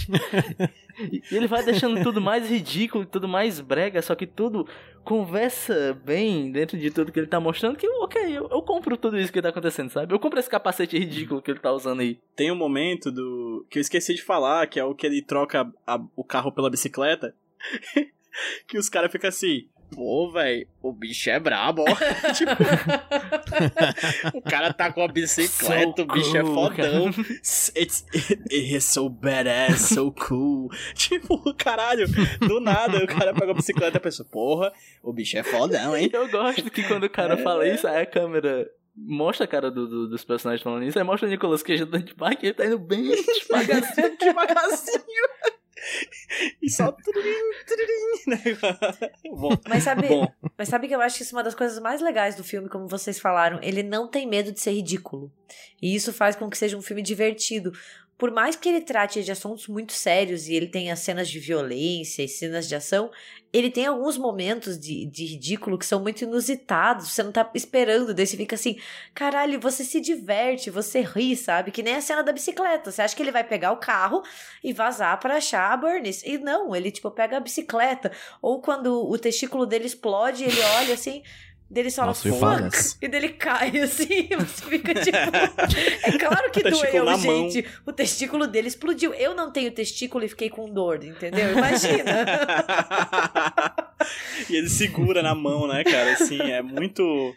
E ele vai deixando tudo mais ridículo, tudo mais brega, só que tudo conversa bem dentro de tudo que ele tá mostrando. Que, ok, eu, eu compro tudo isso que tá acontecendo, sabe? Eu compro esse capacete ridículo que ele tá usando aí. Tem um momento do. que eu esqueci de falar, que é o que ele troca a- o carro pela bicicleta. que os caras ficam assim. Pô, velho, o bicho é brabo, ó. tipo, o cara tá com a bicicleta, So o bicho é cool, fodão. It's, it, it is so badass, so cool. tipo, caralho, do nada o cara pega a bicicleta e pensa, porra, o bicho é fodão, hein? Eu gosto que quando o cara É. fala isso, aí a câmera mostra a cara do- do- dos personagens falando isso, aí mostra o Nicolas Cage andando de bike, ele tá indo bem devagarzinho. Devagarzinho. E só tururim, tururim, né? Bom, Mas sabe, bom, mas sabe que eu acho que isso é uma das coisas mais legais do filme, como vocês falaram. Ele não tem medo de ser ridículo. E isso faz com que seja um filme divertido. Por mais que ele trate de assuntos muito sérios e ele tenha cenas de violência e cenas de ação, ele tem alguns momentos de, de ridículo que são muito inusitados, você não tá esperando, daí você fica assim, caralho, você se diverte, você ri, sabe? Que nem a cena da bicicleta, você acha que ele vai pegar o carro e vazar para achar a Bernice, e não, ele tipo pega a bicicleta, ou quando o testículo dele explode, ele olha assim, dele só Nossa, fuck, e dele cai assim, você fica tipo. é claro que doeu, gente. O testículo dele explodiu. Eu não tenho testículo e fiquei com dor, entendeu? Imagina. e ele segura na mão, né, cara? Assim, é muito.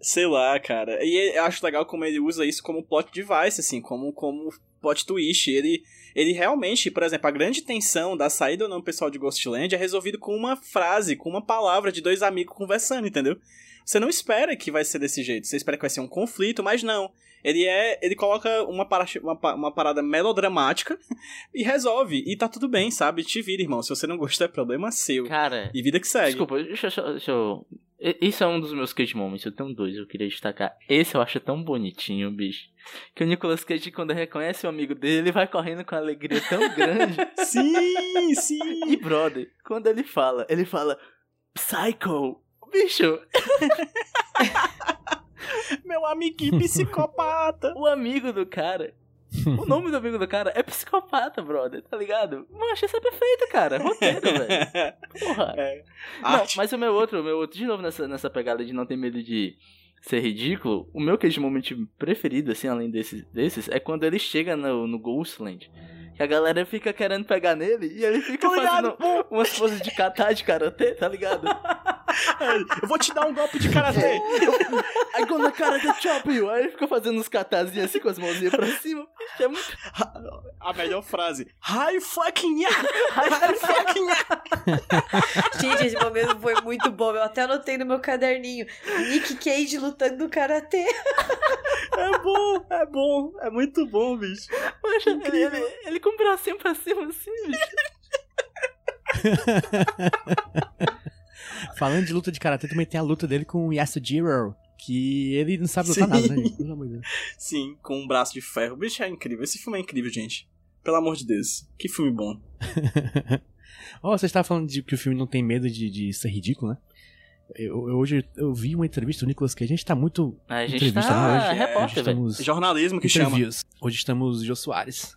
Sei lá, cara. E eu acho legal como ele usa isso como plot device, assim, como, como plot twist. Ele, ele realmente, por exemplo, a grande tensão da saída ou não pessoal de Ghostland é resolvido com uma frase, com uma palavra de dois amigos conversando, entendeu? Você não espera que vai ser desse jeito. Você espera que vai ser um conflito, mas não. Ele é. Ele coloca uma, para, uma, uma parada melodramática e resolve. E tá tudo bem, sabe? Te vira, irmão. Se você não gostar, é problema seu. Cara, E vida que segue. desculpa, deixa, eu- deixa eu. Isso é um dos meus cage moments, eu tenho dois, eu queria destacar. Esse eu acho tão bonitinho, bicho. Que o Nicolas Cage, quando reconhece o amigo dele, ele vai correndo com uma alegria tão grande. Sim, sim. E, brother, quando ele fala, ele fala Psycho. Bicho, Meu amiguinho psicopata. o amigo do cara. O nome do amigo do cara é psicopata, brother, tá ligado? Mancha, isso é perfeito, cara. Roteiro, velho. Porra. É. Não, mas o meu outro, o meu outro, de novo nessa, nessa pegada de não ter medo de ser ridículo, o meu cage moment preferido, assim, além desses, desses, é quando ele chega no, no Ghostland. Que a galera fica querendo pegar nele e ele fica ligado, fazendo umas poses de kata de karatê, tá ligado? Eu vou te dar um golpe de karatê. I gonna karate chop you. Aí ele fica fazendo uns katazinhos assim com as mãozinhas pra cima. É muito. A melhor frase. Hi fucking yeah! Hi fucking yeah! Gente, esse momento foi muito bom. Eu até anotei no meu caderninho. Nick Cage lutando no karatê. É bom, é bom. É muito bom, bicho. Mancha, ele, ele, ele com o bracinho pra cima assim, bicho. Falando de luta de karatê, também tem a luta dele com o Yasujiro, que ele não sabe lutar Sim. nada, né? Pelo amor de Deus. Sim, com um braço de ferro. O bicho é incrível. Esse filme é incrível, gente. Pelo amor de Deus. Que filme bom. Ó, você estava falando de que o filme não tem medo de, de ser ridículo, né? Eu, eu- hoje eu vi uma entrevista do Nicolas Cage. A gente tá muito. A gente entrevista, tá né? Hoje, é, repórter, velho. estamos Jornalismo que chama. interviews. Hoje estamos Jô Soares.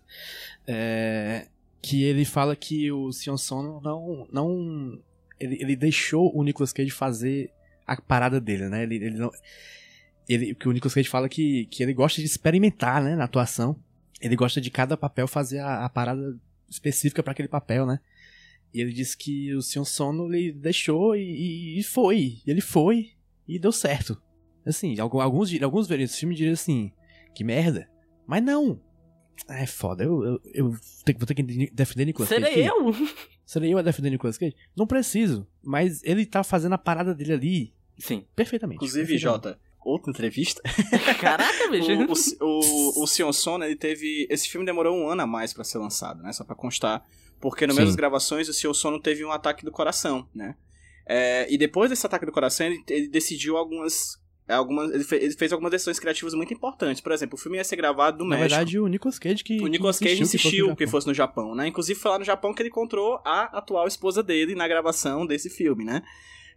É, que ele fala que o Sion Sono não. não ele, ele deixou o Nicolas Cage fazer a parada dele, né? Ele, ele não. Ele, o Nicolas Cage fala que, que ele gosta de experimentar, né? Na atuação. Ele gosta de cada papel fazer a, a parada específica para aquele papel, né? E ele disse que o Sion Sono ele deixou e, e- e foi. Ele foi e deu certo. Assim, alguns, alguns verídicos filme diriam assim, que merda. Mas não. É foda, eu, eu, eu vou ter que de- defender Nicolas Cage. Serei eu? Serei eu a defender Nicolas Cage? Não preciso, mas ele tá fazendo a parada dele ali Sim. perfeitamente. Inclusive, perfeitamente. Jota, outra entrevista. Caraca, bicho. o, o, o, o Sion Sono, ele teve. Esse filme demorou um ano a mais pra ser lançado, né? Só pra constar. Porque no meio das gravações, o Sion Sono teve um ataque do coração, né? É, e depois desse ataque do coração, ele, ele decidiu algumas. Algumas ele, fe- ele fez algumas decisões criativas muito importantes. Por exemplo, o filme ia ser gravado no Na México. verdade, o Nicolas Cage que. o Nicolas que Cage insistiu que que fosse fosse no Japão, né? Inclusive foi lá no Japão que ele encontrou a atual esposa dele na gravação desse filme, né?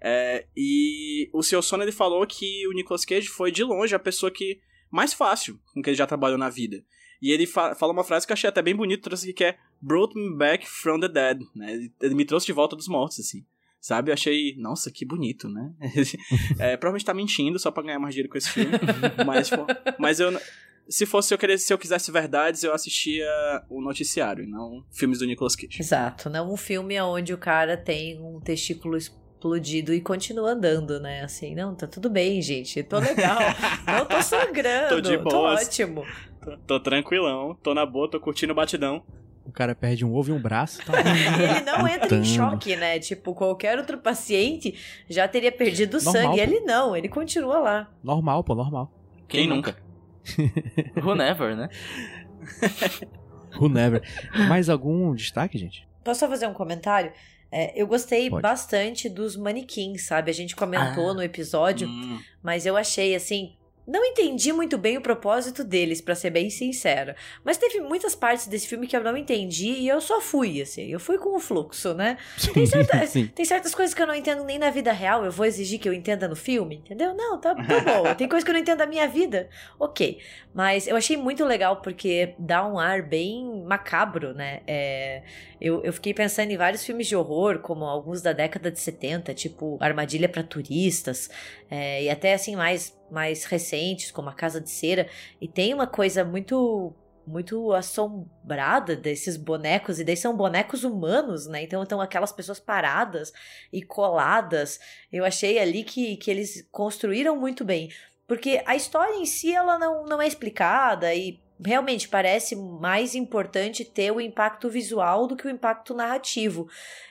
É, e o Seu Sono ele falou que o Nicolas Cage foi de longe a pessoa que mais fácil com que ele já trabalhou na vida. E ele fa fala uma frase que eu achei até bem bonita, trouxe aqui, que é Brought me back from the dead, né? Ele me trouxe de volta dos mortos, assim. Sabe? Eu achei, nossa, que bonito, né? é, provavelmente tá mentindo só pra ganhar mais dinheiro com esse filme. mas, mas eu, se fosse eu querer, se eu quisesse verdades, eu assistia o noticiário, e não filmes do Nicolas Cage. Exato, não um filme onde o cara tem um testículo explodido e continua andando, né? Assim, não, tá tudo bem, gente, tô legal. não tô sangrando, Tô de tô boas. ótimo. Tô, tô tranquilão, tô na boa, tô curtindo o batidão. O cara perde um ovo e um braço. Tá ele não entra em choque, né? Tipo, qualquer outro paciente já teria perdido o Normal, sangue. pô. Ele não, ele continua lá. normal, pô, normal. Quem nunca? Who never, né? Who never. Mais algum destaque, gente? Posso só fazer um comentário? É, eu gostei Pode. bastante dos manequins, sabe? A gente comentou Ah. no episódio, Hum, mas eu achei, assim, não entendi muito bem o propósito deles, para ser bem sincera. Mas teve muitas partes desse filme que eu não entendi e eu só fui, assim. Eu fui com o fluxo, né? Tem, certa, tem certas coisas que eu não entendo nem na vida real, eu vou exigir que eu entenda no filme, entendeu? Não, tá, tá bom. Tem coisas que eu não entendo da minha vida, ok. Mas eu achei muito legal porque dá um ar bem macabro, né? É, eu, eu fiquei pensando em vários filmes de horror, como alguns da década de 70, tipo Armadilha para Turistas, é, e até assim mais mais recentes, como A Casa de Cera, e tem uma coisa muito muito assombrada desses bonecos, e daí são bonecos humanos, né? Então estão aquelas pessoas paradas e coladas. Eu achei ali que, que eles construíram muito bem. Porque a história em si, ela não, não é explicada e realmente parece mais importante ter o impacto visual do que o impacto narrativo.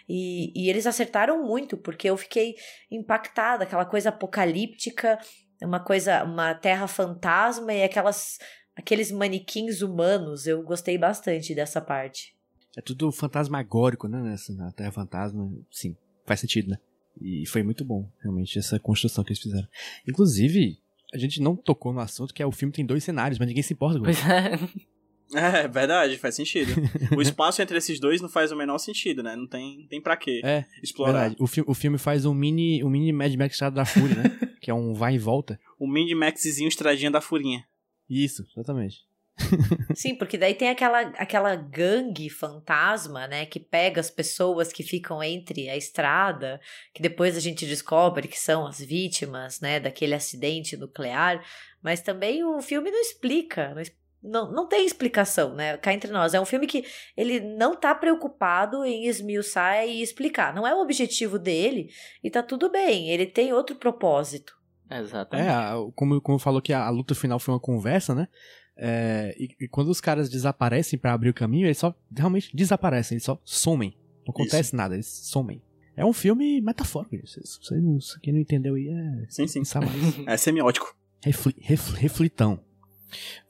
E, e eles acertaram muito, porque eu fiquei impactada, aquela coisa apocalíptica uma coisa, uma terra fantasma e aquelas aqueles manequins humanos. Eu gostei bastante dessa parte. É tudo fantasmagórico, né? Nessa, na Terra Fantasma. Sim, faz sentido, né? E foi muito bom, realmente, essa construção que eles fizeram. Inclusive, a gente não tocou no assunto que é o filme tem dois cenários, mas ninguém se importa com isso. É, verdade, faz sentido. o espaço entre esses dois não faz o menor sentido, né? Não tem, tem pra quê é, explorar. Verdade. O, fi o filme faz um mini, um mini Mad Max Estrada da Fúria, né? que é um vai e volta. O mini Maxzinho Estradinha da Furinha. Isso, exatamente. Sim, porque daí tem aquela, aquela gangue fantasma, né, que pega as pessoas que ficam entre a estrada, que depois a gente descobre que são as vítimas, né, daquele acidente nuclear, mas também o filme não explica, não, não tem explicação, né, cá entre nós, é um filme que ele não tá preocupado em esmiuçar e explicar, não é o objetivo dele, e tá tudo bem, ele tem outro propósito. Exatamente. É, como, como falou que a, a luta final foi uma conversa, né, é, e, e, quando os caras desaparecem para abrir o caminho, eles só realmente desaparecem, eles só somem. Não acontece Isso. nada, eles somem. É um filme metafórico, isso. Você não, quem não entendeu aí é. Sim, sim. é semiótico. Refli, ref, reflitão.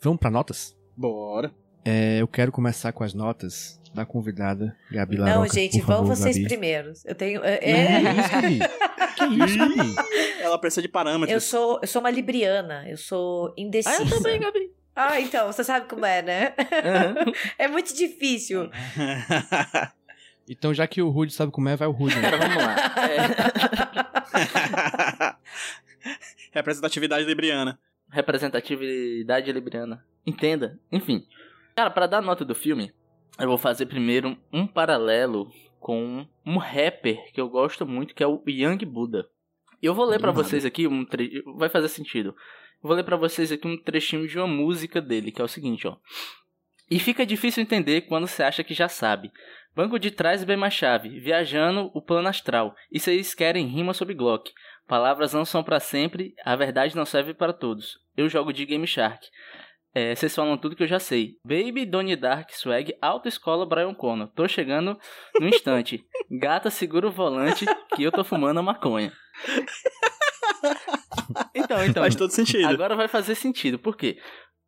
Vamos para notas? Bora. É, eu quero começar com as notas da convidada, Gabi Laroca. Não, gente, vão vocês Gabi. primeiros. Eu tenho. É... Que isso, Gabi? Que isso, Gabi? Ela precisa de parâmetros. Eu sou, eu sou uma libriana, eu sou indecisa. Ah, eu também, Gabi. Ah, então, você sabe como é, né? Uhum. é muito difícil. então, já que o Rude sabe como é, vai o Rude. Né? Vamos lá. É... Representatividade libriana. Representatividade libriana. Entenda. Enfim. Cara, para dar nota do filme, eu vou fazer primeiro um paralelo com um rapper que eu gosto muito, que é o Young Buddha. Eu vou ler para vocês aqui um tre... vai fazer sentido. Vou ler para vocês aqui um trechinho de uma música dele, que é o seguinte, ó. E fica difícil entender quando você acha que já sabe. Banco de trás bem mais chave, viajando o plano astral. E vocês querem rima sobre Glock. Palavras não são para sempre, a verdade não serve para todos. Eu jogo de Game Shark. É, vocês falam tudo que eu já sei. Baby, Donnie Dark, Swag, Autoescola, Brian Connor. Tô chegando no instante. Gata, segura o volante que eu tô fumando a maconha. então, então. Faz todo sentido. Agora vai fazer sentido. Por quê?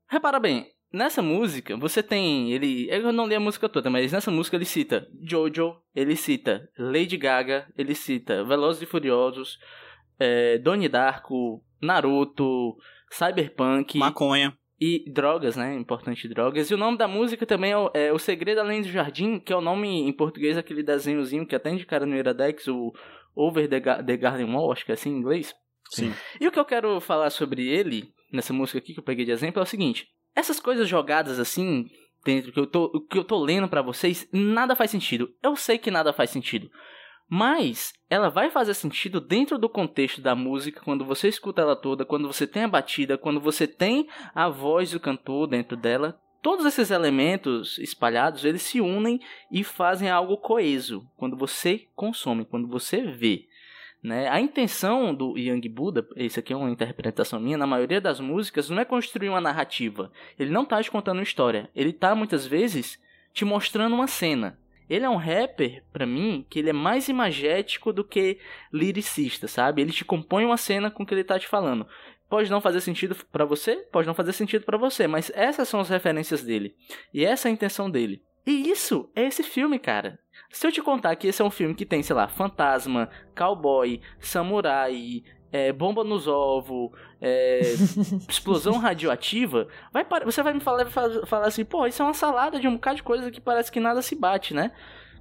Repara bem, nessa música, você tem. ele Eu não li a música toda, mas nessa música ele cita Jojo, ele cita Lady Gaga, ele cita Velozes e Furiosos, é, Donnie Darko, Naruto, Cyberpunk. Maconha. E drogas, né? Importante drogas. E o nome da música também é o, é o Segredo Além do Jardim, que é o nome em português, aquele desenhozinho que até indicaram no Iradex, o Over the, the Garden Wall, acho que é assim em inglês. Sim. E o que eu quero falar sobre ele, nessa música aqui que eu peguei de exemplo, é o seguinte: essas coisas jogadas assim, dentro que eu tô, que eu tô lendo para vocês, nada faz sentido. Eu sei que nada faz sentido. Mas ela vai fazer sentido dentro do contexto da música, quando você escuta ela toda, quando você tem a batida, quando você tem a voz do cantor dentro dela. Todos esses elementos espalhados, eles se unem e fazem algo coeso quando você consome, quando você vê. Né? A intenção do Young Buddha, isso aqui é uma interpretação minha, na maioria das músicas, não é construir uma narrativa. Ele não está te contando uma história. Ele está, muitas vezes, te mostrando uma cena. Ele é um rapper, para mim, que ele é mais imagético do que lyricista, sabe? Ele te compõe uma cena com o que ele tá te falando. Pode não fazer sentido para você, pode não fazer sentido para você, mas essas são as referências dele. E essa é a intenção dele. E isso é esse filme, cara. Se eu te contar que esse é um filme que tem, sei lá, fantasma, cowboy, samurai, é, bomba nos ovos, é, explosão radioativa, vai você vai me falar, falar assim, pô, isso é uma salada de um bocado de coisa que parece que nada se bate, né?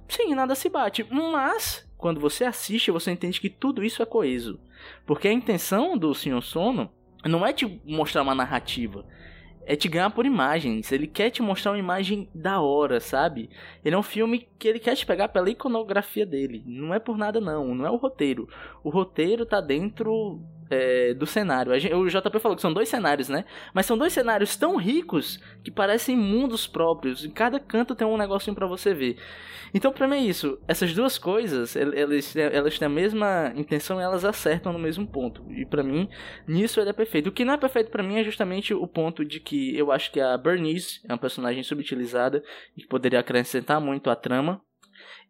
Sim, nada se bate, mas quando você assiste, você entende que tudo isso é coeso. Porque a intenção do Senhor Sono não é te mostrar uma narrativa, é te ganhar por imagens. Ele quer te mostrar uma imagem da hora, sabe? Ele é um filme que ele quer te pegar pela iconografia dele. Não é por nada, não. Não é o roteiro. O roteiro tá dentro é, do cenário. O JP falou que são dois cenários, né? Mas são dois cenários tão ricos que parecem mundos próprios. Em cada canto tem um negocinho para você ver. Então, pra mim é isso. Essas duas coisas, elas, elas têm a mesma intenção e elas acertam no mesmo ponto. E para mim, nisso ele é perfeito. O que não é perfeito para mim é justamente o ponto de que eu acho que a Bernice é uma personagem subutilizada e que poderia acrescentar muito à trama.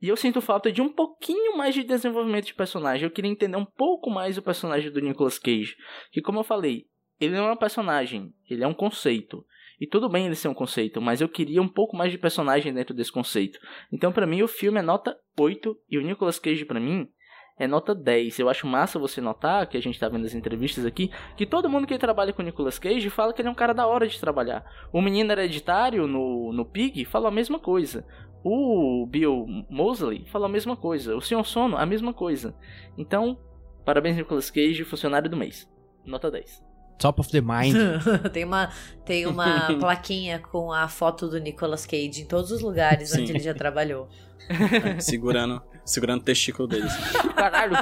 E eu sinto falta de um pouquinho mais de desenvolvimento de personagem. Eu queria entender um pouco mais o personagem do Nicolas Cage. Que, como eu falei, ele não é um personagem, ele é um conceito. E tudo bem ele ser um conceito, mas eu queria um pouco mais de personagem dentro desse conceito. Então, para mim, o filme é nota 8 e o Nicolas Cage, para mim, é nota 10. Eu acho massa você notar, que a gente tá vendo as entrevistas aqui, que todo mundo que trabalha com o Nicolas Cage fala que ele é um cara da hora de trabalhar. O menino hereditário no, no Pig fala a mesma coisa. O Bill Mosley falou a mesma coisa. O Senhor Sono, a mesma coisa. Então, parabéns, Nicolas Cage, funcionário do mês. Nota 10. Top of the mind. tem uma, tem uma plaquinha com a foto do Nicolas Cage em todos os lugares Sim. onde ele já trabalhou. segurando, segurando o testículo dele. Caralho!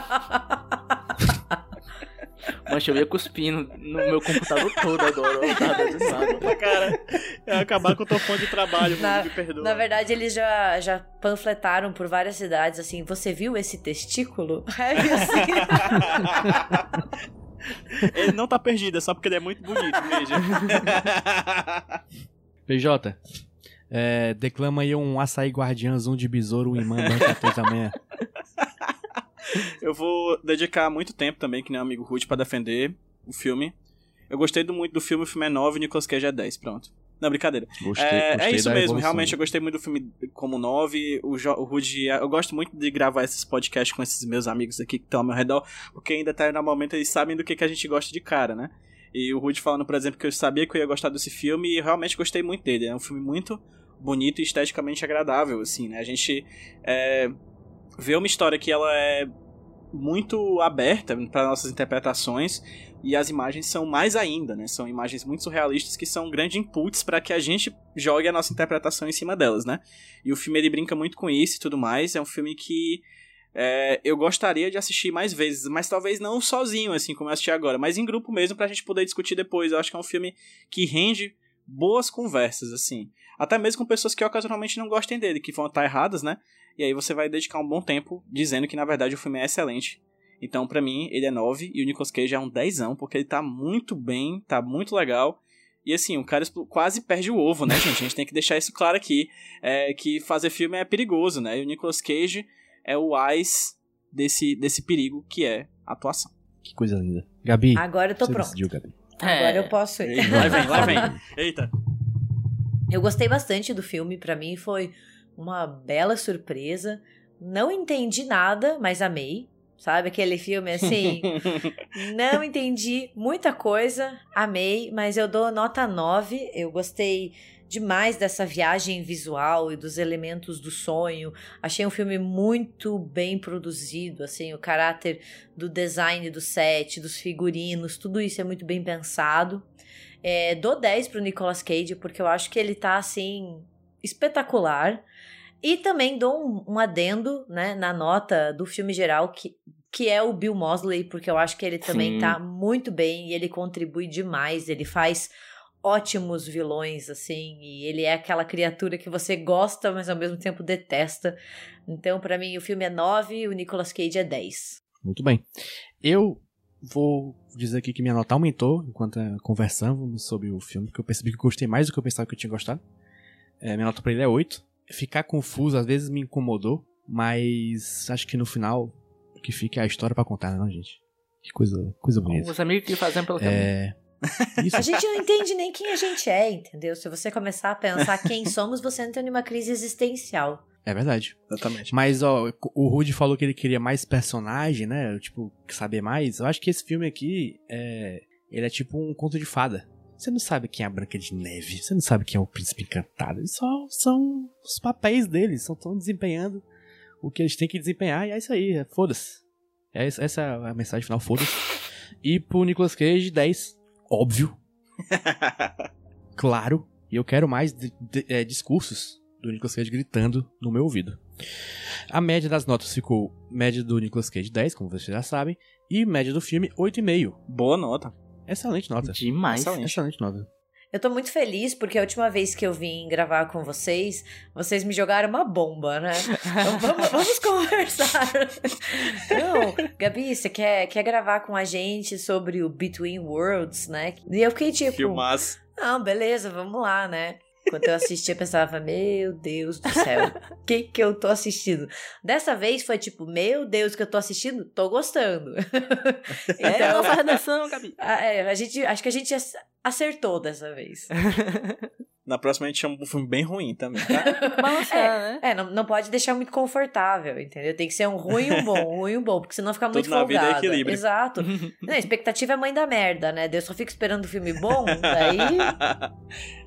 Mancha, eu ia cuspindo no meu computador todo agora. Eu tava Cara, ia acabar com o teu fone de trabalho, na, me perdoa. Na verdade, eles já, já panfletaram por várias cidades, assim, você viu esse testículo? É assim. ele não tá perdido, é só porque ele é muito bonito, veja. PJ, é, declama aí um açaí guardiãzão de besouro, imã, banca 3 da manhã. Eu vou dedicar muito tempo também, que nem o amigo Ruth, para defender o filme. Eu gostei do, muito do filme, o filme é 9 e Nicolas Cage é 10, pronto. Não, brincadeira. Gostei, é, é gostei é isso mesmo, evolução. realmente eu gostei muito do filme como 9. O, jo, o Rudy, eu gosto muito de gravar esses podcasts com esses meus amigos aqui que estão ao meu redor, porque ainda tá no momento eles sabem do que, que a gente gosta de cara, né? E o Rudy falando, por exemplo, que eu sabia que eu ia gostar desse filme e eu realmente gostei muito dele. É um filme muito bonito e esteticamente agradável, assim, né? A gente é, vê uma história que ela é muito aberta para nossas interpretações e as imagens são mais ainda, né? São imagens muito surrealistas que são grandes inputs para que a gente jogue a nossa interpretação em cima delas, né? E o filme ele brinca muito com isso e tudo mais. É um filme que é, eu gostaria de assistir mais vezes, mas talvez não sozinho, assim como eu assisti agora, mas em grupo mesmo pra gente poder discutir depois. Eu acho que é um filme que rende boas conversas, assim. Até mesmo com pessoas que ocasionalmente não gostem dele, que vão estar erradas, né? E aí você vai dedicar um bom tempo dizendo que na verdade o filme é excelente. Então, para mim, ele é 9 e o Nicolas Cage é um 10, porque ele tá muito bem, tá muito legal. E assim, o cara quase perde o ovo, né, gente? A gente tem que deixar isso claro aqui. É, que fazer filme é perigoso, né? E o Nicolas Cage é o ais desse, desse perigo que é a atuação. Que coisa linda. Gabi. Agora eu tô pronto. Decidiu, Gabi. Agora eu posso ir. Lá vem, lá vem. Eita. Eu gostei bastante do filme, para mim foi uma bela surpresa. Não entendi nada, mas amei. Sabe aquele filme assim? não entendi muita coisa, amei, mas eu dou nota 9. Eu gostei demais dessa viagem visual e dos elementos do sonho. Achei um filme muito bem produzido, assim, o caráter do design do set, dos figurinos, tudo isso é muito bem pensado. É, dou 10 pro Nicolas Cage, porque eu acho que ele tá, assim, espetacular. E também dou um, um, adendo, né, na nota do filme geral, que, que é o Bill Mosley, porque eu acho que ele também Sim. tá muito bem e ele contribui demais. Ele faz ótimos vilões, assim, e ele é aquela criatura que você gosta, mas ao mesmo tempo detesta. Então, para mim, o filme é 9 e o Nicolas Cage é 10. Muito bem. Eu vou dizer aqui que minha nota aumentou enquanto conversamos sobre o filme, porque eu percebi que eu gostei mais do que eu pensava que eu tinha gostado. É, minha nota pra ele é 8 ficar confuso às vezes me incomodou, mas acho que no final o que fica é a história para contar, não, gente? Que coisa, coisa bonita. Os amigos que fazem pelo caminho. É... Isso. A gente não entende nem quem a gente é, entendeu? Se você começar a pensar quem somos, você entra numa crise existencial. É verdade. Exatamente. Mas, ó, o Rudy falou que ele queria mais personagem, né? Tipo, saber mais. Eu acho que esse filme aqui é. Ele é tipo um conto de fada. Você não sabe quem é a Branca de Neve. Você não sabe quem é o Príncipe Encantado. Eles só são os papéis deles. Só estão desempenhando o que eles têm que desempenhar. E é isso aí. é- Foda-se. É, essa é a mensagem final. Foda-se. E pro Nicolas Cage, 10. Óbvio. Claro. E eu quero mais de- de- é, discursos do Nicolas Cage gritando no meu ouvido. A média das notas ficou média do Nicolas Cage 10, como vocês já sabem, e média do filme 8,5. Boa nota. Excelente nota. Demais. Excelente. Excelente nota. Eu tô muito feliz porque a última vez que eu vim gravar com vocês, vocês me jogaram uma bomba, né? Então vamos, vamos conversar. Não, Gabi, você quer, quer gravar com a gente sobre o Between Worlds, né? E eu fiquei tipo, Filmaço. não, beleza, vamos lá, né? Quando eu assistia, eu pensava, meu Deus do céu, o que que eu tô assistindo? Dessa vez foi tipo, meu Deus, que eu tô assistindo? Tô gostando. É então, nossa redação, Gabi. a, é, a gente, acho que a gente ac- acertou dessa vez. Na próxima a gente chama um filme bem ruim também, tá? Balancear, né? É, não, não pode deixar muito confortável, entendeu? Tem que ser um ruim e um bom, um ruim e um bom, porque senão fica muito Tudo na vida é folgado. equilíbrio. Exato. Não, a expectativa é mãe da merda, né? Eu só fico esperando o filme bom, daí...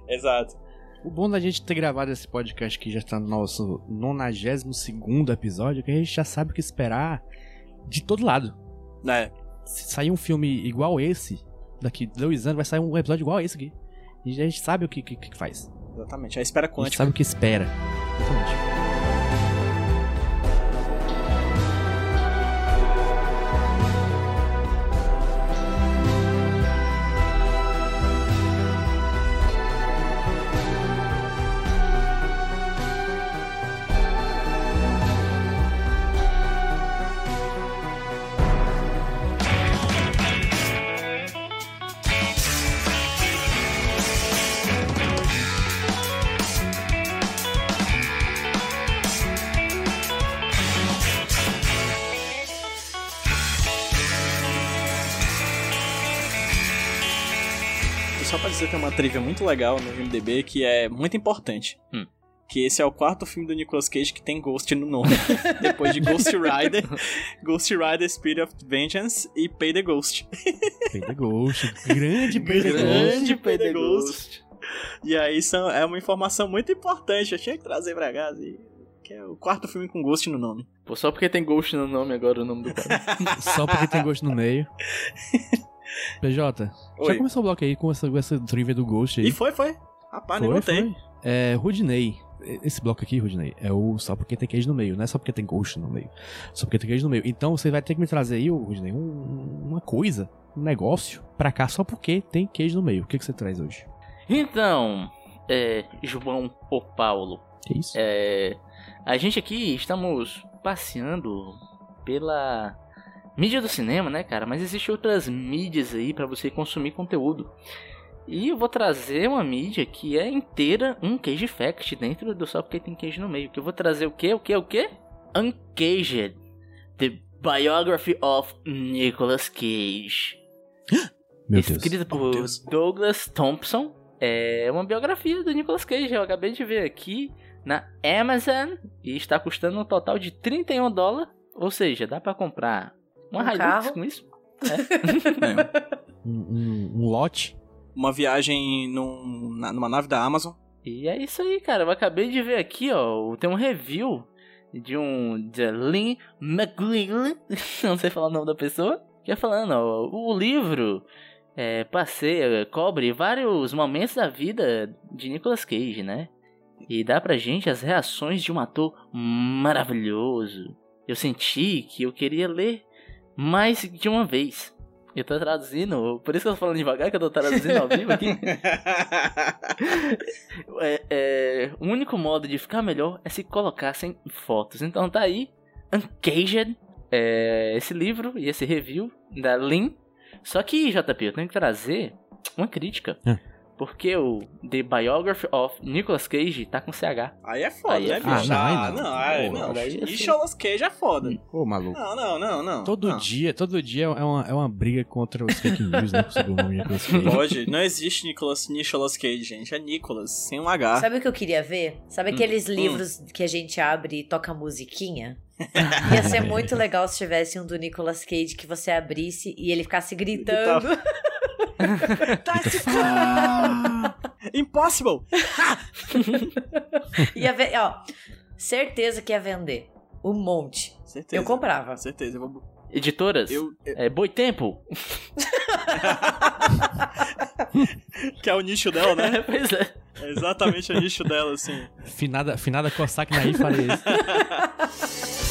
Exato. O bom da gente ter gravado esse podcast que já está no nosso 92 episódio é que a gente já sabe o que esperar de todo lado. É, Se sair um filme igual esse, daqui dois anos vai sair um episódio igual esse aqui. E a gente sabe o que, que, que faz. exatamente. A espera A gente quântica. sabe o que espera. Exatamente. E dizer que tem uma trivia muito legal no IMDB que é muito importante. Hum. Que esse é o quarto filme do Nicolas Cage que tem Ghost no nome. Depois de Ghost Rider, Ghost Rider Spirit of Vengeance e Pay the Ghost. Pay the Ghost. Grande Pay the Ghost. Grande Pay the Ghost. E aí são, é uma informação muito importante, eu tinha que trazer pra cá. assim, Que é o quarto filme com Ghost no nome. Pô, só porque tem Ghost no nome agora o nome do cara. Só porque tem Ghost no meio. PJ, já Oi. começou o bloco aí com essa, com essa trivia do Ghost aí. E foi, foi. Rapaz, nem Foi, notei. foi. É, Rudney. Esse bloco aqui, Rudney, é o só porque tem queijo no meio, não é só porque tem ghost no meio. Só porque tem queijo no meio. Então você vai ter que me trazer aí, ô, Rudney, um- uma coisa, um negócio pra cá só porque tem queijo no meio. O que, que você traz hoje? Então, é, João ou Paulo, Que isso? é, a gente aqui estamos passeando pela mídia do cinema, né, cara? Mas existem outras mídias aí pra você consumir conteúdo. E eu vou trazer uma mídia que é inteira um Cage Fact dentro do só porque tem queijo no meio. Que eu vou trazer o quê? O quê? O quê? Uncaged. The Biography of Nicolas Cage. Meu Deus. Escrita Oh, por Deus. Douglas Thompson. É uma biografia do Nicolas Cage. Eu acabei de ver aqui na Amazon. E está custando um total de 31 dólares. Ou seja, dá pra comprar uma Um Hilux carro? com isso. É. Um, um- um lote. Uma viagem num- na- numa nave da Amazon. E é isso aí, cara. Eu acabei de ver aqui, ó. Tem um review de um. de Lynn McGuill. Não sei falar o nome da pessoa. Que é falando, ó. O livro é, passeia, cobre vários momentos da vida de Nicolas Cage, né? E dá pra gente as reações de um ator maravilhoso. Eu senti que eu queria ler mais de uma vez. Eu tô traduzindo, por isso que eu tô falando devagar, que eu tô traduzindo ao vivo aqui. É, é, o único modo de ficar melhor é se colocassem fotos. Então tá aí, Uncaged, é, esse livro e esse review da Lin. Só que, JP, eu tenho que trazer uma crítica. Hum. Porque o The Biography of Nicolas Cage tá com CH. Aí é foda, Aí é né, foda. bicho? Ah, não, Ah, aí não. não, aí Pô, não. daí Nicolas Cage é foda. Ô, maluco. Não, não, não, não. Todo não. dia, todo dia é uma, é uma briga contra os fake news, né? Sobre o nome de Nicolas Cage. Pode, não existe Nicolas, Nicolas Cage, gente. É Nicolas, sem um H. Sabe o que eu queria ver? Sabe aqueles Hum. livros que a gente abre e toca musiquinha? Ia ser muito legal se tivesse um do Nicolas Cage que você abrisse e ele ficasse gritando. Impossible! ia ver, ó, certeza que ia vender. Um monte. Certeza. Eu comprava. Certeza. Eu vou... Editoras? Eu, eu- É Boitempo? Que é o nicho dela, né? pois é. É exatamente o nicho dela, assim. Finada, finada Cossack Naí faria isso.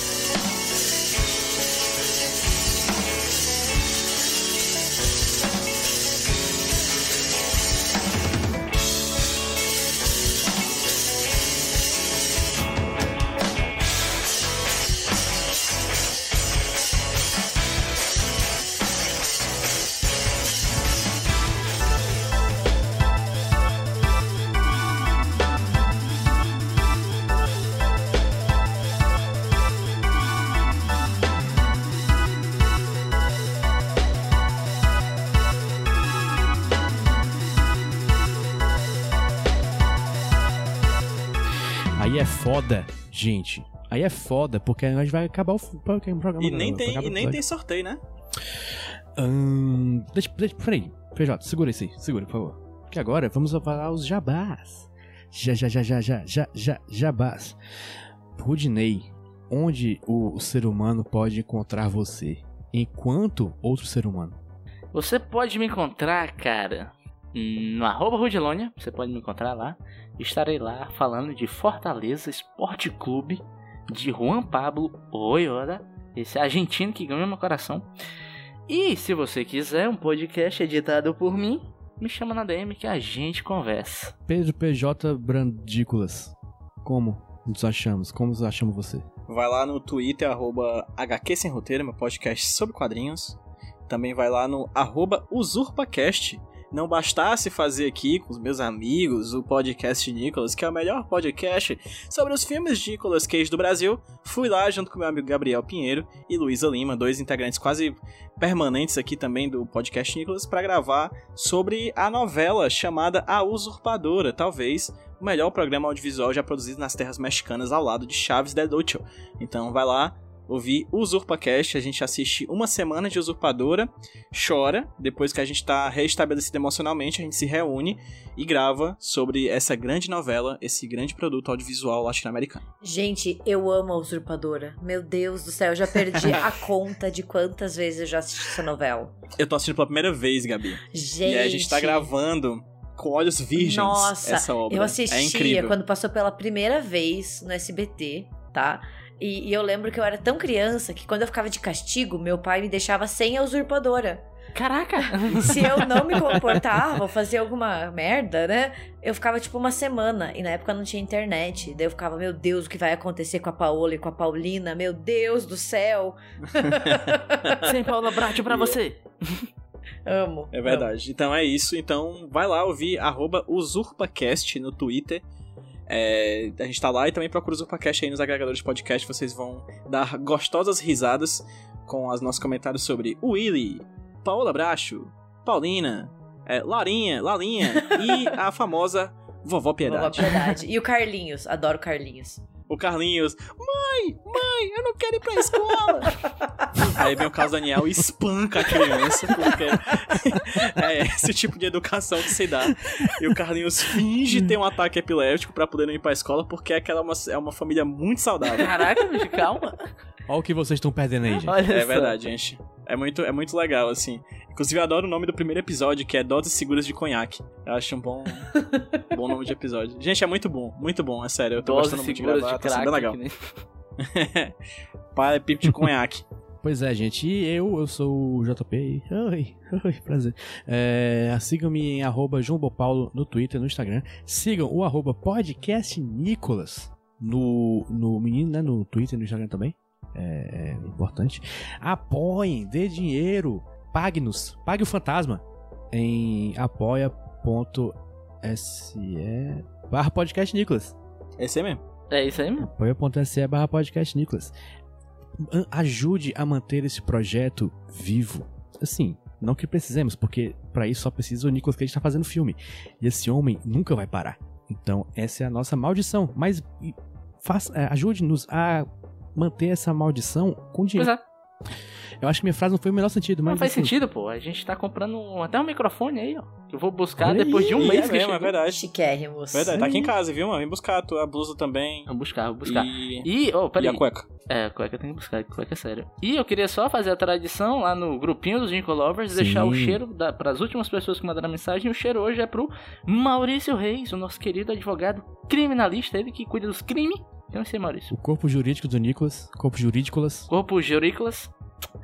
Foda, gente. Aí é foda, porque a gente vai acabar o programa. E nem tem, e nem tem sorteio, né? Ahn, deixa, deixa, peraí. PJ, segura isso aí, segura, por favor. Que agora vamos falar os jabás. Já, já, já, já, já, já, já, jabás. Rudinei, onde o, o ser humano pode encontrar você? Enquanto outro ser humano. Você pode me encontrar, cara, no arroba Rudilônia. Você pode me encontrar lá. Estarei lá falando de Fortaleza Esporte Clube, de Juan Pablo Oyoda, esse argentino que ganhou meu coração. E se você quiser um podcast editado por mim, me chama na DM que a gente conversa. Pedro PJ Brandícolas. Como nos achamos? Como nos achamos você? Vai lá no Twitter, arroba HQ Sem Roteiro, meu podcast sobre quadrinhos. Também vai lá no arroba UsurpaCast. Não bastasse fazer aqui com os meus amigos o podcast Nicolas, que é o melhor podcast sobre os filmes de Nicolas Cage do Brasil, fui lá junto com meu amigo Gabriel Pinheiro e Luísa Lima, dois integrantes quase permanentes aqui também do podcast Nicolas, para gravar sobre a novela chamada A Usurpadora, talvez o melhor programa audiovisual já produzido nas terras mexicanas ao lado de Chaves del Ocho. Então vai lá, ouvir UsurpaCast, a gente assiste uma semana de Usurpadora, chora, depois que a gente tá reestabelecido emocionalmente, a gente se reúne e grava sobre essa grande novela, esse grande produto audiovisual latino-americano. Gente, eu amo a Usurpadora. Meu Deus do céu, eu já perdi a conta de quantas vezes eu já assisti essa novela. Eu tô assistindo pela primeira vez, Gabi. Gente. E a gente tá gravando com olhos virgens Nossa, essa obra. eu é assistia incrível. quando passou pela primeira vez no SBT, tá? E, e eu lembro que eu era tão criança que quando eu ficava de castigo, meu pai me deixava sem a usurpadora. Caraca! Se eu não me comportava fazia alguma merda, né? Eu ficava tipo uma semana. E na época não tinha internet. Daí eu ficava, meu Deus, o que vai acontecer com a Paola e com a Paulina? Meu Deus do céu! Sem Paula Bratio pra você! Amo. É verdade. Então é isso. Então vai lá ouvir arroba UsurpaCast no Twitter. É, a gente tá lá e também procura o UsurpaCast aí nos agregadores de podcast. Vocês vão dar gostosas risadas com os nossos comentários sobre Willy, Paola Bracho, Paulina, é, Larinha, Lalinha e a famosa Vovó Vovó Piedade. Piedade. E o Carlinhos. Adoro o Carlinhos. O Carlinhos, mãe, mãe, eu não quero ir pra escola. Aí vem o Carlos Daniel e espanca a criança, porque é esse tipo de educação que se dá. E o Carlinhos finge ter um ataque epilético pra poder não ir pra escola, porque aquela é uma, é uma família muito saudável. Caraca, bicho, calma! Olha o que vocês estão perdendo aí, gente. Olha É só. verdade, gente. É muito, é muito legal, assim. Inclusive, eu adoro o nome do primeiro episódio, que é Doses Seguras de Conhaque. Eu acho um bom, bom nome de episódio. Gente, é muito bom, muito bom, é sério. Eu tô Dose gostando muito de seguras gravar, de tá sendo legal. nem- Para pipo de conhaque. Pois é, gente. E eu, eu sou o JP. Oi, oi, prazer. É, Sigam-me em arroba João Bopaulo no Twitter, no Instagram. Sigam o arroba podcast Nicolas no, no menino, né? No Twitter e no Instagram também. É, é importante. Apoiem, dê dinheiro. Pague-nos. Pague o fantasma em apoia.se barra podcast Nicolas. Esse aí mesmo. É isso aí mesmo. apoia.se barra podcast Nicolas. Ajude a manter esse projeto vivo. Assim, não que precisemos, porque pra isso só precisa o Nicolas Cage estar fazendo filme. E esse homem nunca vai parar. Então, essa é a nossa maldição. Mas faça- é, ajude-nos a manter essa maldição com Pois dinheiro. é. Eu acho que minha frase não foi o menor sentido, mas. Não faz assim, sentido, pô. A gente tá comprando um- até um microfone aí, ó. Que eu vou buscar Olha depois aí, de um E mês é que mesmo, é verdade. Chiquérrimos. Verdade, tá aqui em casa, viu, mano? Vem buscar a tua blusa também. Vou buscar, vou buscar. E... E, oh, e peraí. a cueca. É, cueca tem que buscar, cueca é sério. E eu queria só fazer a tradição lá no grupinho dos Jingle Lovers, Sim. deixar o cheiro da, pras últimas pessoas que mandaram mensagem. E o cheiro hoje é pro Maurício Reis, o nosso querido advogado criminalista, ele que cuida dos crimes. Eu não sei, Maurício. O corpo jurídico do Nicolas. Corpo jurídicolas. Corpo Jurícolas.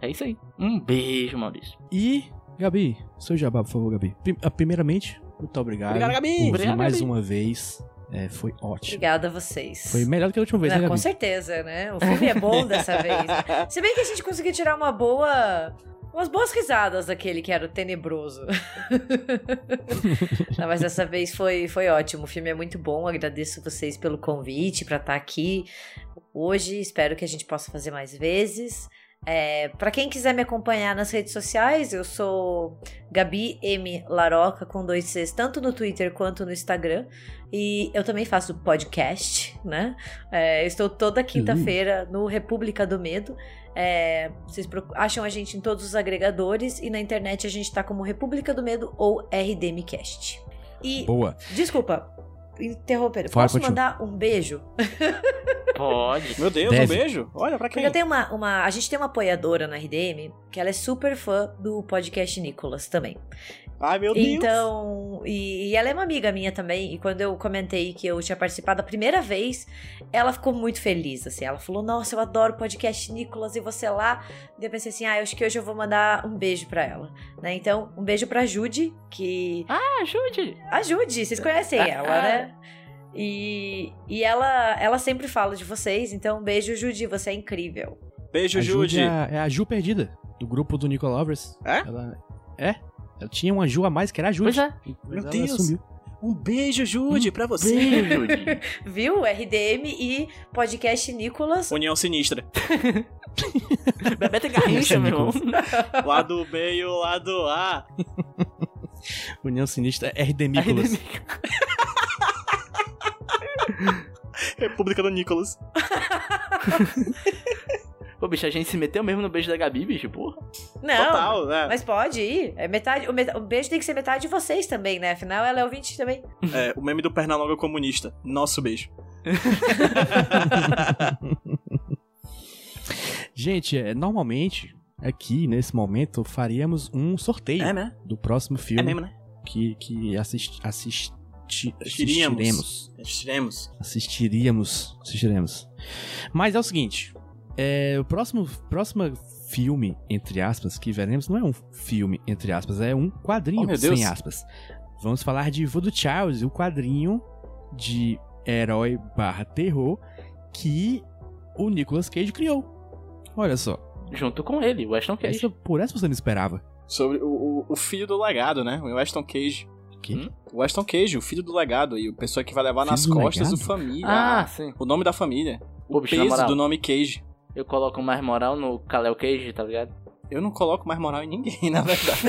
É isso aí. Um beijo, Maurício. E, Gabi, seu jabá, por favor, Gabi. Ah, Primeiramente, muito obrigado. Obrigado, Gabi. Obrigado, mais Gabi. uma vez. É, foi ótimo. Obrigada a vocês. Foi melhor do que a última vez, Não, né, com Gabi? certeza, né? O filme é bom dessa vez. Se bem que a gente conseguiu tirar uma boa. Umas boas risadas daquele que era o tenebroso. Não, mas dessa vez foi, foi ótimo. O filme é muito bom. Agradeço vocês pelo convite para estar aqui hoje. Espero que a gente possa fazer mais vezes. É, para quem quiser me acompanhar nas redes sociais, eu sou Gabi M Laroca com dois Cs, tanto no Twitter quanto no Instagram. E eu também faço podcast, né? É, estou toda quinta-feira no República do Medo. É, vocês acham a gente em todos os agregadores e na internet a gente tá como República do Medo ou RDMcast. E, Boa. desculpa, interromper, Fala, posso continua. mandar um beijo? Pode. Meu Deus, um Deve. beijo. Olha pra Porque quem. eu tenho uma, uma. A gente tem uma apoiadora no RDM que ela é super fã do podcast Nicolas também. Ai, meu Deus. Então, e, e ela é uma amiga minha também. E quando eu comentei que eu tinha participado a primeira vez, ela ficou muito feliz. Assim, ela falou: Nossa, eu adoro o podcast Nicolas e você lá. E eu pensei assim: Ah, eu acho que hoje eu vou mandar um beijo pra ela. Né? Então, um beijo pra Jude, que. Ah, ajude. A Jude, vocês conhecem Ah, ela, ah. né? E, e ela, ela sempre fala de vocês. Então, um beijo, Jude, você é incrível. Beijo, Jude. é a, é a Ju perdida, do grupo do Nicolas Lovers. É? Ela, é. Ela tinha uma Ju a mais, que era a Jude. Pois é. Meu Deus. sumiu. Um beijo, Jude, pra você. Beijo, Jude. Viu? RDM e podcast Nicolas. União Sinistra. Bebeto Garrincha, meu irmão. Lado B e o lado A. União Sinistra é RD Nicolas. República do Nicolas. Pô, bicho, a gente se meteu mesmo no beijo da Gabi, bicho, porra. Não, Total, né? mas pode ir. É metade, o, meta- o beijo tem que ser metade de vocês também, né? Afinal, ela é ouvinte também. É, o meme do Pernalonga comunista. Nosso beijo. Gente, é, normalmente, aqui, nesse momento, faríamos um sorteio É, né? do próximo É filme mesmo, né? que, que assist, Assistiríamos. assistiremos. Assistiremos. Assistiríamos. Assistiremos. Mas é o seguinte: é, o próximo, próximo filme, entre aspas, que veremos, não é um filme, entre aspas, é um quadrinho, Oh, sem aspas. Vamos falar de Voodoo Charles, o quadrinho de herói barra terror que o Nicolas Cage criou. Olha só. Junto com ele, o Ashton Cage. Essa, por essa você não esperava. Sobre o, o, o filho do legado, né? O Weston Cage. Que? Hum? O Weston Cage, o filho do legado. E o pessoa que vai levar Filho nas costas legado? o família. Ah, sim. O nome da família. O na peso do nome Cage. Eu coloco mais moral no Kalel Cage, tá ligado? Eu não coloco mais moral em ninguém, na verdade.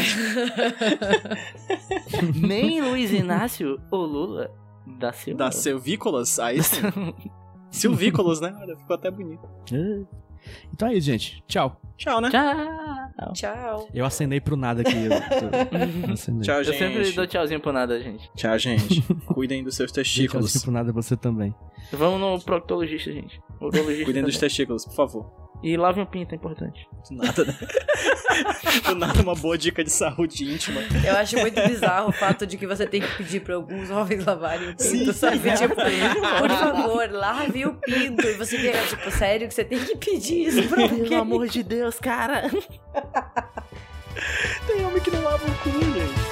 Nem Luiz Inácio ou Lula da Silva. da Silvícolas, aí sim. Silvícolas, né? Olha, ficou até bonito. Então é isso, gente. Tchau. Tchau, né? Tchau. Tchau. Eu acenei pro nada aqui. Eu, eu. Tchau, Eu gente. sempre dou tchauzinho por nada, gente. Tchau, gente. Cuidem dos seus testículos. Tchauzinho pro nada você também. Vamos no proctologista, gente. Urologista Cuidem dos também. testículos, por favor. E lavem o pinto, é importante. Do nada, né? Do nada, uma boa dica de saúde íntima. Eu acho muito bizarro o fato de que você tem que pedir pra alguns homens lavarem o pinto, Sim, sabe? sim. Tipo, por favor, lave o pinto. E você fica, tipo, sério que você tem que pedir isso pra alguém? Pelo amor de Deus, cara. Tem homem que não lava o cu, gente.